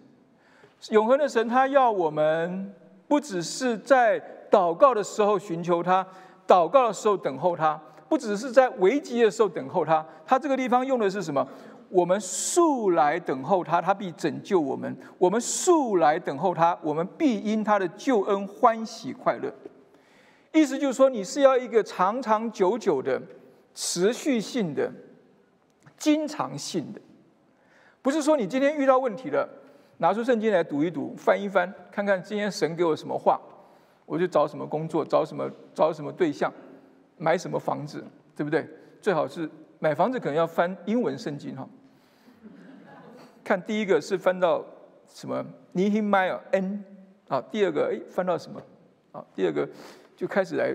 Speaker 1: 永恒的神，他要我们不只是在祷告的时候寻求他，祷告的时候等候他。不只是在危急的时候等候他，他这个地方用的是什么？我们素来等候他，他必拯救我们。我们素来等候他，我们必因他的救恩欢喜快乐。意思就是说，你是要一个长长久久的、持续性的、经常性的，不是说你今天遇到问题了，拿出圣经来读一读、翻一翻，看看今天神给我什么话，我就找什么工作，找什么找什么对象。买什么房子，对不对？最好是买房子，可能要翻英文圣经哈。看第一个是翻到什么 Nehemiah N 啊，第二个哎翻到什么啊？第二个就开始来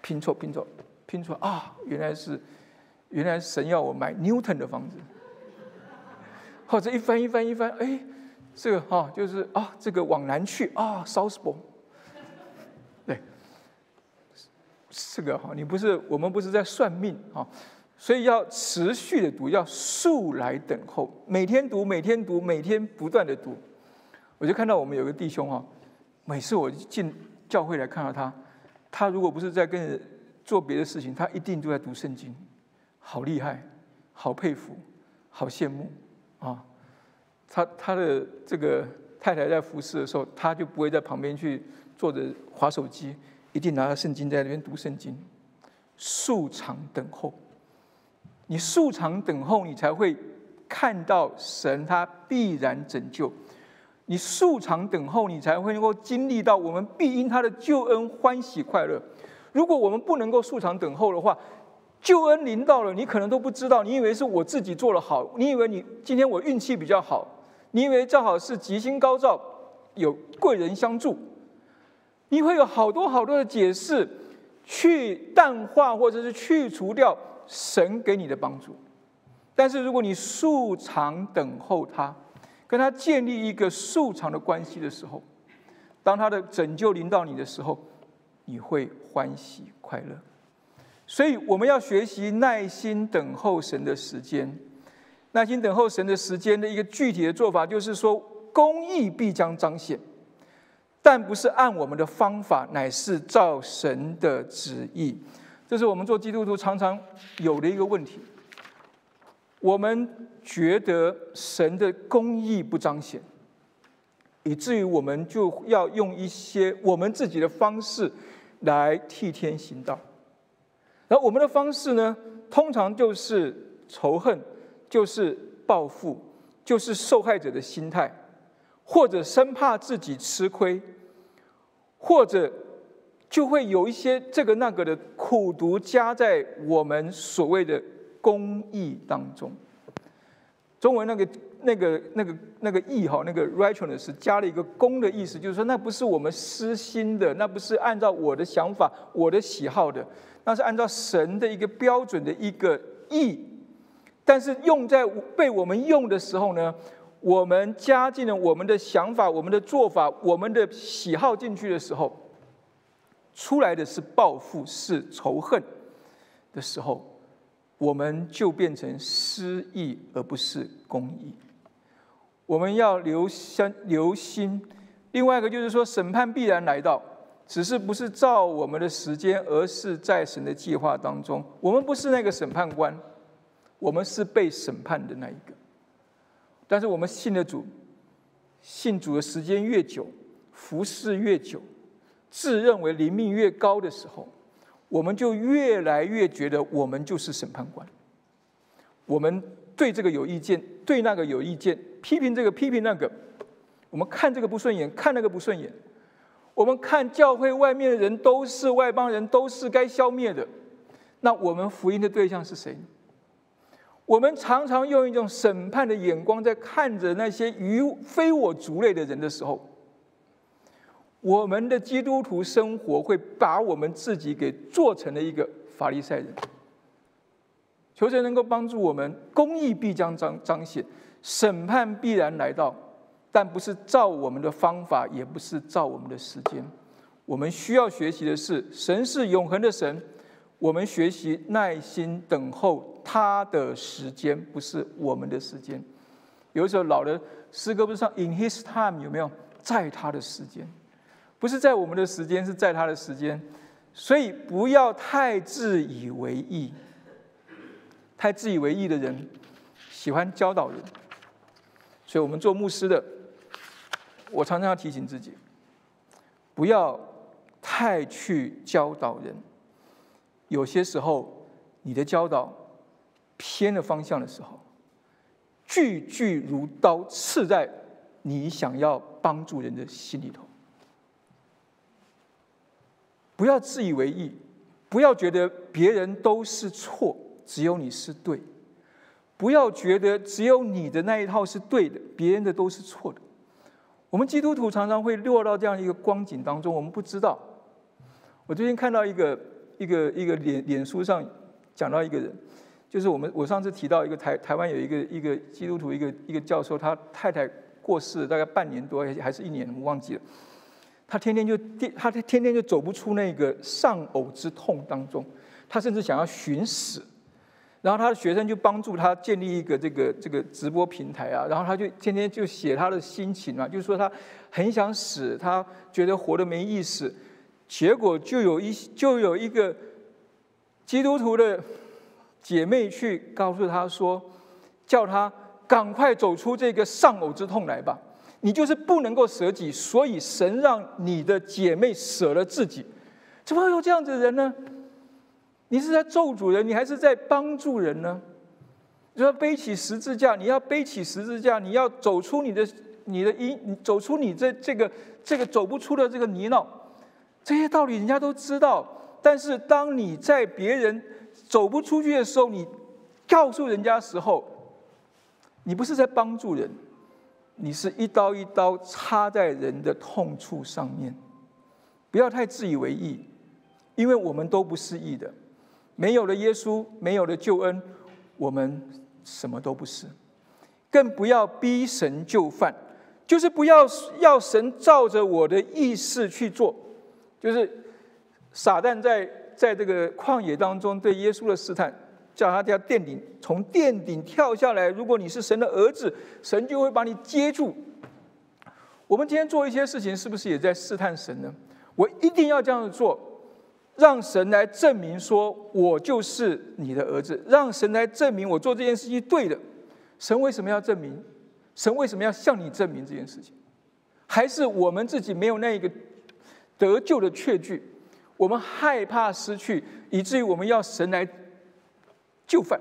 Speaker 1: 拼凑拼凑拼出来啊，原来是原来神要我买 Newton 的房子。或者一翻一翻一翻，哎，这个哈就是啊，这个往南去啊，Southbourne。这个哈，你不是我们不是在算命哈，所以要持续的读，要速来等候，每天读，每天读，每天不断的读。我就看到我们有个弟兄哈，每次我进教会来看到他，他如果不是在跟人做别的事情，他一定都在读圣经，好厉害，好佩服，好羡慕啊！他他的这个太太在服侍的时候，他就不会在旁边去坐着划手机。一定拿着圣经在那边读圣经，素常等候。你素常等候，你才会看到神他必然拯救。你素常等候，你才会能够经历到我们必因他的救恩欢喜快乐。如果我们不能够素常等候的话，救恩临到了，你可能都不知道。你以为是我自己做的好，你以为你今天我运气比较好，你以为正好是吉星高照，有贵人相助，你会有好多好多的解释，去淡化或者是去除掉神给你的帮助。但是如果你素常等候他，跟他建立一个素常的关系的时候，当他的拯救临到你的时候，你会欢喜快乐。所以我们要学习耐心等候神的时间，耐心等候神的时间的一个具体的做法，就是说公义必将彰显，但不是按我们的方法，乃是照神的旨意。这是我们做基督徒常常有的一个问题。我们觉得神的公义不彰显，以至于我们就要用一些我们自己的方式来替天行道。然后我们的方式呢，通常就是仇恨，就是报复，就是受害者的心态，或者生怕自己吃亏，或者就会有一些这个那个的苦毒加在我们所谓的。公义当中，中文那个、那个、那个、那个义哈，那个 righteousness 加了一个公的意思，就是说那不是我们私心的，那不是按照我的想法、我的喜好的，那是按照神的一个标准的一个义。但是用在被我们用的时候呢，我们加进了我们的想法、我们的做法、我们的喜好进去的时候，出来的是报复、是仇恨的时候。我们就变成失意，而不是公义。我们要留心留心。另外一个就是说，审判必然来到，只是不是照我们的时间，而是在神的计划当中。我们不是那个审判官，我们是被审判的那一个。但是我们信的主，信主的时间越久，服侍越久，自认为灵命越高的时候。我们就越来越觉得我们就是审判官，我们对这个有意见，对那个有意见，批评这个批评那个，我们看这个不顺眼，看那个不顺眼，我们看教会外面的人都是外邦人，都是该消灭的。那我们福音的对象是谁？我们常常用一种审判的眼光在看着那些与非我族类的人的时候。我们的基督徒生活会把我们自己给做成了一个法利赛人。求神能够帮助我们，公义必将彰彰显，审判必然来到，但不是照我们的方法，也不是照我们的时间。我们需要学习的是，神是永恒的神，我们学习耐心等候他的时间，不是我们的时间。有时候老的诗歌不是唱 “In His time” 有没有？在他的时间。不是在我们的时间，是在他的时间，所以不要太自以为意。太自以为意的人，喜欢教导人。所以我们做牧师的，我常常要提醒自己，不要太去教导人。有些时候，你的教导偏了方向的时候，句句如刀刺在你想要帮助人的心里头。不要自以为意，不要觉得别人都是错，只有你是对；不要觉得只有你的那一套是对的，别人的都是错的。我们基督徒常常会落到这样一个光景当中，我们不知道。我最近看到一个一个一个脸脸书上讲到一个人，就是我们我上次提到一个台台湾有一个一个基督徒一个一个教授，他太太过世大概半年多还是一年，我忘记了。他天天就他他天天就走不出那个丧偶之痛当中，他甚至想要寻死，然后他的学生就帮助他建立一个这个这个直播平台啊，然后他就天天就写他的心情啊，就是说他很想死，他觉得活得没意思，结果就有一就有一个基督徒的姐妹去告诉他说，叫他赶快走出这个丧偶之痛来吧。你就是不能够舍己，所以神让你的姐妹舍了自己，怎么会有这样子的人呢？你是在咒主人，你还是在帮助人呢？你说背起十字架，你要背起十字架，你要走出你的你的阴，走出你这这个这个走不出的这个泥淖。这些道理人家都知道，但是当你在别人走不出去的时候，你告诉人家时候，你不是在帮助人，你是一刀一刀插在人的痛处上面。不要太自以为意，因为我们都不是义的。没有了耶稣，没有了救恩，我们什么都不是。更不要逼神就范，就是不要要神照着我的意思去做。就是撒旦在在这个旷野当中对耶稣的试探，叫他掉殿顶，从殿顶跳下来。如果你是神的儿子，神就会把你接住。我们今天做一些事情，是不是也在试探神呢？我一定要这样做，让神来证明说我就是你的儿子，让神来证明我做这件事情对的。神为什么要证明？神为什么要向你证明这件事情？还是我们自己没有那一个得救的确据？我们害怕失去，以至于我们要神来就范，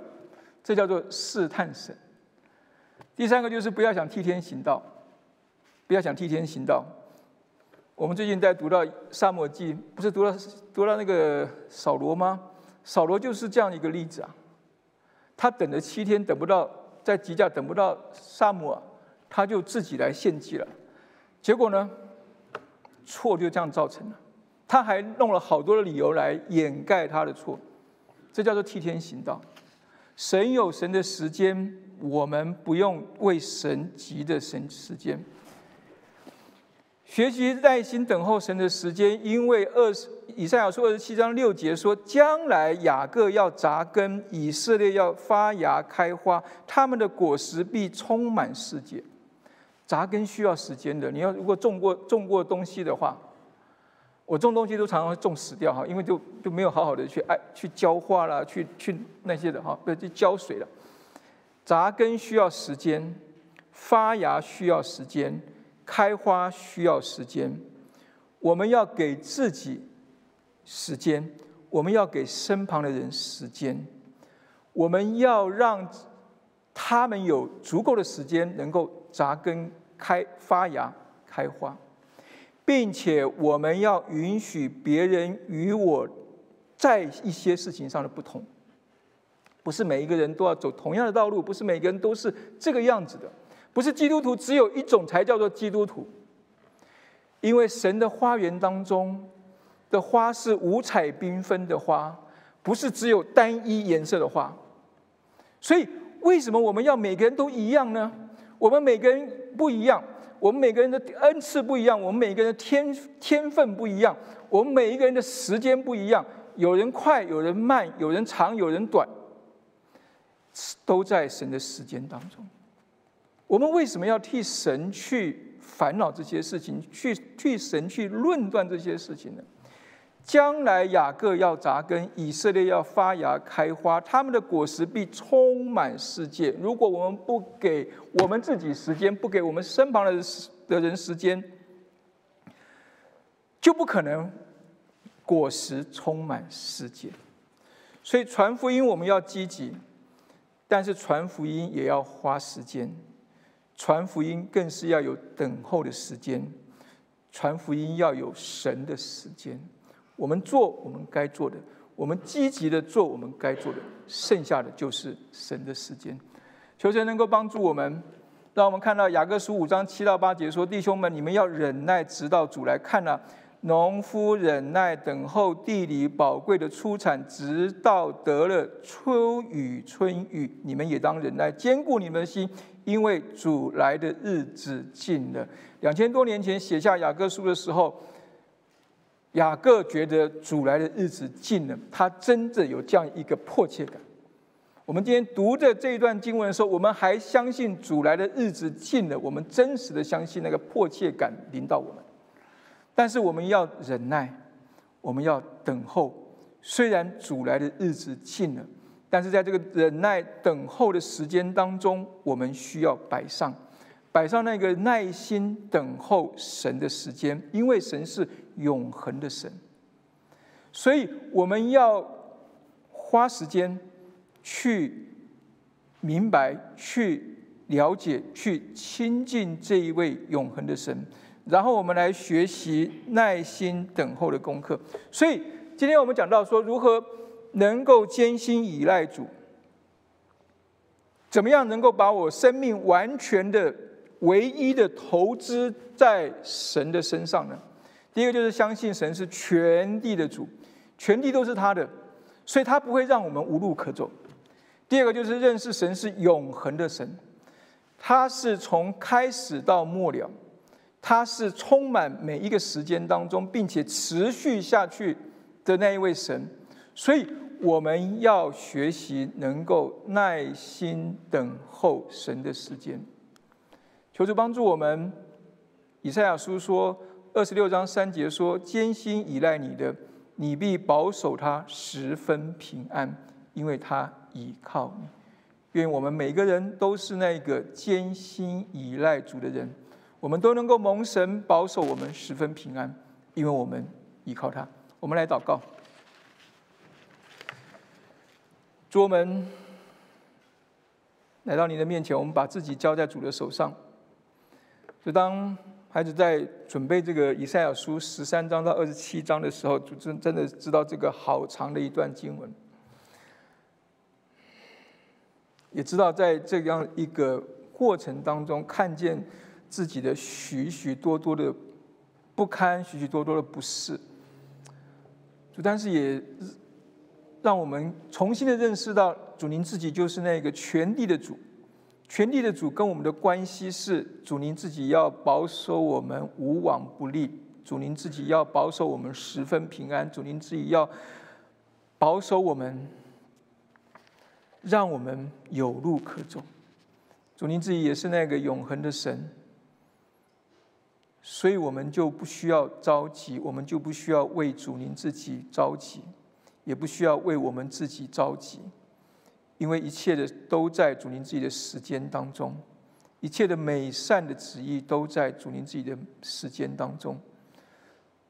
Speaker 1: 这叫做试探神。第三个就是不要想替天行道，不要想替天行道。我们最近在读到《沙漠记》，不是读到读到那个扫罗吗？扫罗就是这样一个例子啊。他等了七天，等不到在吉甲等不到沙漠，他就自己来献祭了。结果呢，错就这样造成了。他还弄了好多的理由来掩盖他的错，这叫做替天行道。神有神的时间，我们不用为神急的神时间。学习耐心等候神的时间，因为二十以赛亚书二十七章六节说，将来雅各要扎根，以色列要发芽开花，他们的果实必充满世界。扎根需要时间的，你要如果种过种过东西的话，我种东西都常常会种死掉哈，因为就就没有好好的去爱去浇花啦，去去那些的哈，不去浇水了。扎根需要时间，发芽需要时间。开花需要时间，我们要给自己时间，我们要给身旁的人时间，我们要让他们有足够的时间能够扎根、开发芽、开花，并且我们要允许别人与我在一些事情上的不同，不是每一个人都要走同样的道路，不是每个人都是这个样子的。不是基督徒只有一种才叫做基督徒，因为神的花园当中的花是五彩缤纷的花，不是只有单一颜色的花。所以，为什么我们要每个人都一样呢？我们每个人不一样，我们每个人的恩赐不一样，我们每个人的天天分不一样，我们每一个人的时间不一样，有人快，有人慢，有人长，有人短，都在神的时间当中。我们为什么要替神去烦恼这些事情，去替神去论断这些事情呢？将来雅各要扎根，以色列要发芽开花，他们的果实必充满世界。如果我们不给我们自己时间，不给我们身旁的的人时间，就不可能果实充满世界。所以传福音我们要积极，但是传福音也要花时间。传福音更是要有等候的时间，传福音要有神的时间。我们做我们该做的，我们积极的做我们该做的，剩下的就是神的时间。求神能够帮助我们，让我们看到雅各书五章七到八节说：“弟兄们，你们要忍耐，直到主来看啊。农夫忍耐等候地里宝贵的出产，直到得了春雨春雨。你们也当忍耐，坚固你们的心。”因为主来的日子近了，两千多年前写下雅各书的时候，雅各觉得主来的日子近了，他真的有这样一个迫切感。我们今天读的这一段经文的时候，我们还相信主来的日子近了，我们真实的相信那个迫切感临到我们。但是我们要忍耐，我们要等候，虽然主来的日子近了。但是在这个忍耐等候的时间当中，我们需要摆上，摆上那个耐心等候神的时间，因为神是永恒的神。所以我们要花时间去明白、去了解、去亲近这一位永恒的神，然后我们来学习耐心等候的功课。所以今天我们讲到说，如何能够艰辛依赖主。怎么样能够把我生命完全的、唯一的投资在神的身上呢？第一个就是相信神是全地的主，全地都是他的，所以他不会让我们无路可走。第二个就是认识神是永恒的神，他是从开始到末了，他是充满每一个时间当中，并且持续下去的那一位神，所以。我们要学习能够耐心等候神的时间，求主帮助我们。以赛亚书说二十六章三节说：“艰辛依赖你的，你必保守他十分平安，因为他倚靠你。”愿我们每个人都是那个艰辛依赖主的人，我们都能够蒙神保守我们十分平安，因为我们依靠他。我们来祷告。主，我们来到你的面前，我们把自己交在主的手上。就当孩子在准备这个以赛亚书十三章到二十七章的时候，主真真的知道这个好长的一段经文，也知道在这样一个过程当中，看见自己的许许多多的不堪，许许多多的不适。就，但是也。让我们重新的认识到，主您自己就是那个全地的主，全地的主跟我们的关系是，主您自己要保守我们无往不利，主您自己要保守我们十分平安，主您自己要保守我们，让我们有路可走，主您自己也是那个永恒的神，所以我们就不需要着急，我们就不需要为主您自己着急。也不需要为我们自己着急，因为一切的都在主您自己的时间当中，一切的美善的旨意都在主您自己的时间当中，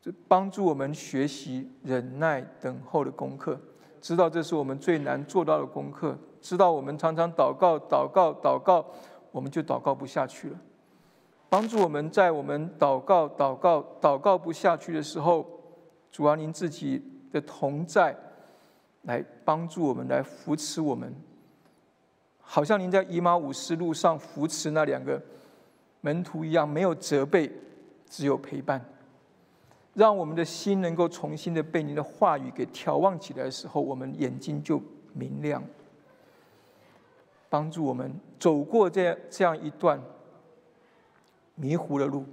Speaker 1: 就帮助我们学习忍耐等候的功课，知道这是我们最难做到的功课，知道我们常常祷告、祷告、祷告，我们就祷告不下去了，帮助我们在我们祷告、祷告、祷告不下去的时候，主啊，您自己。的同在，来帮助我们，来扶持我们，好像您在以马五斯路上扶持那两个门徒一样，没有责备，只有陪伴，让我们的心能够重新的被您的话语给眺望起来的时候，我们眼睛就明亮，帮助我们走过这这样一段迷糊的路，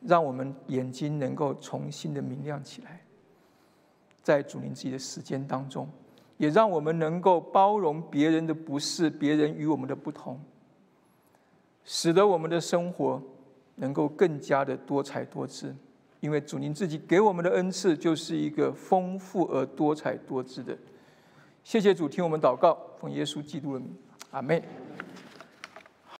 Speaker 1: 让我们眼睛能够重新的明亮起来。在主您自己的时间当中，也让我们能够包容别人的不是，别人与我们的不同，使得我们的生活能够更加的多彩多姿。因为主您自己给我们的恩赐，就是一个丰富而多彩多姿的。谢谢主，听我们祷告，奉耶稣基督的名，阿门。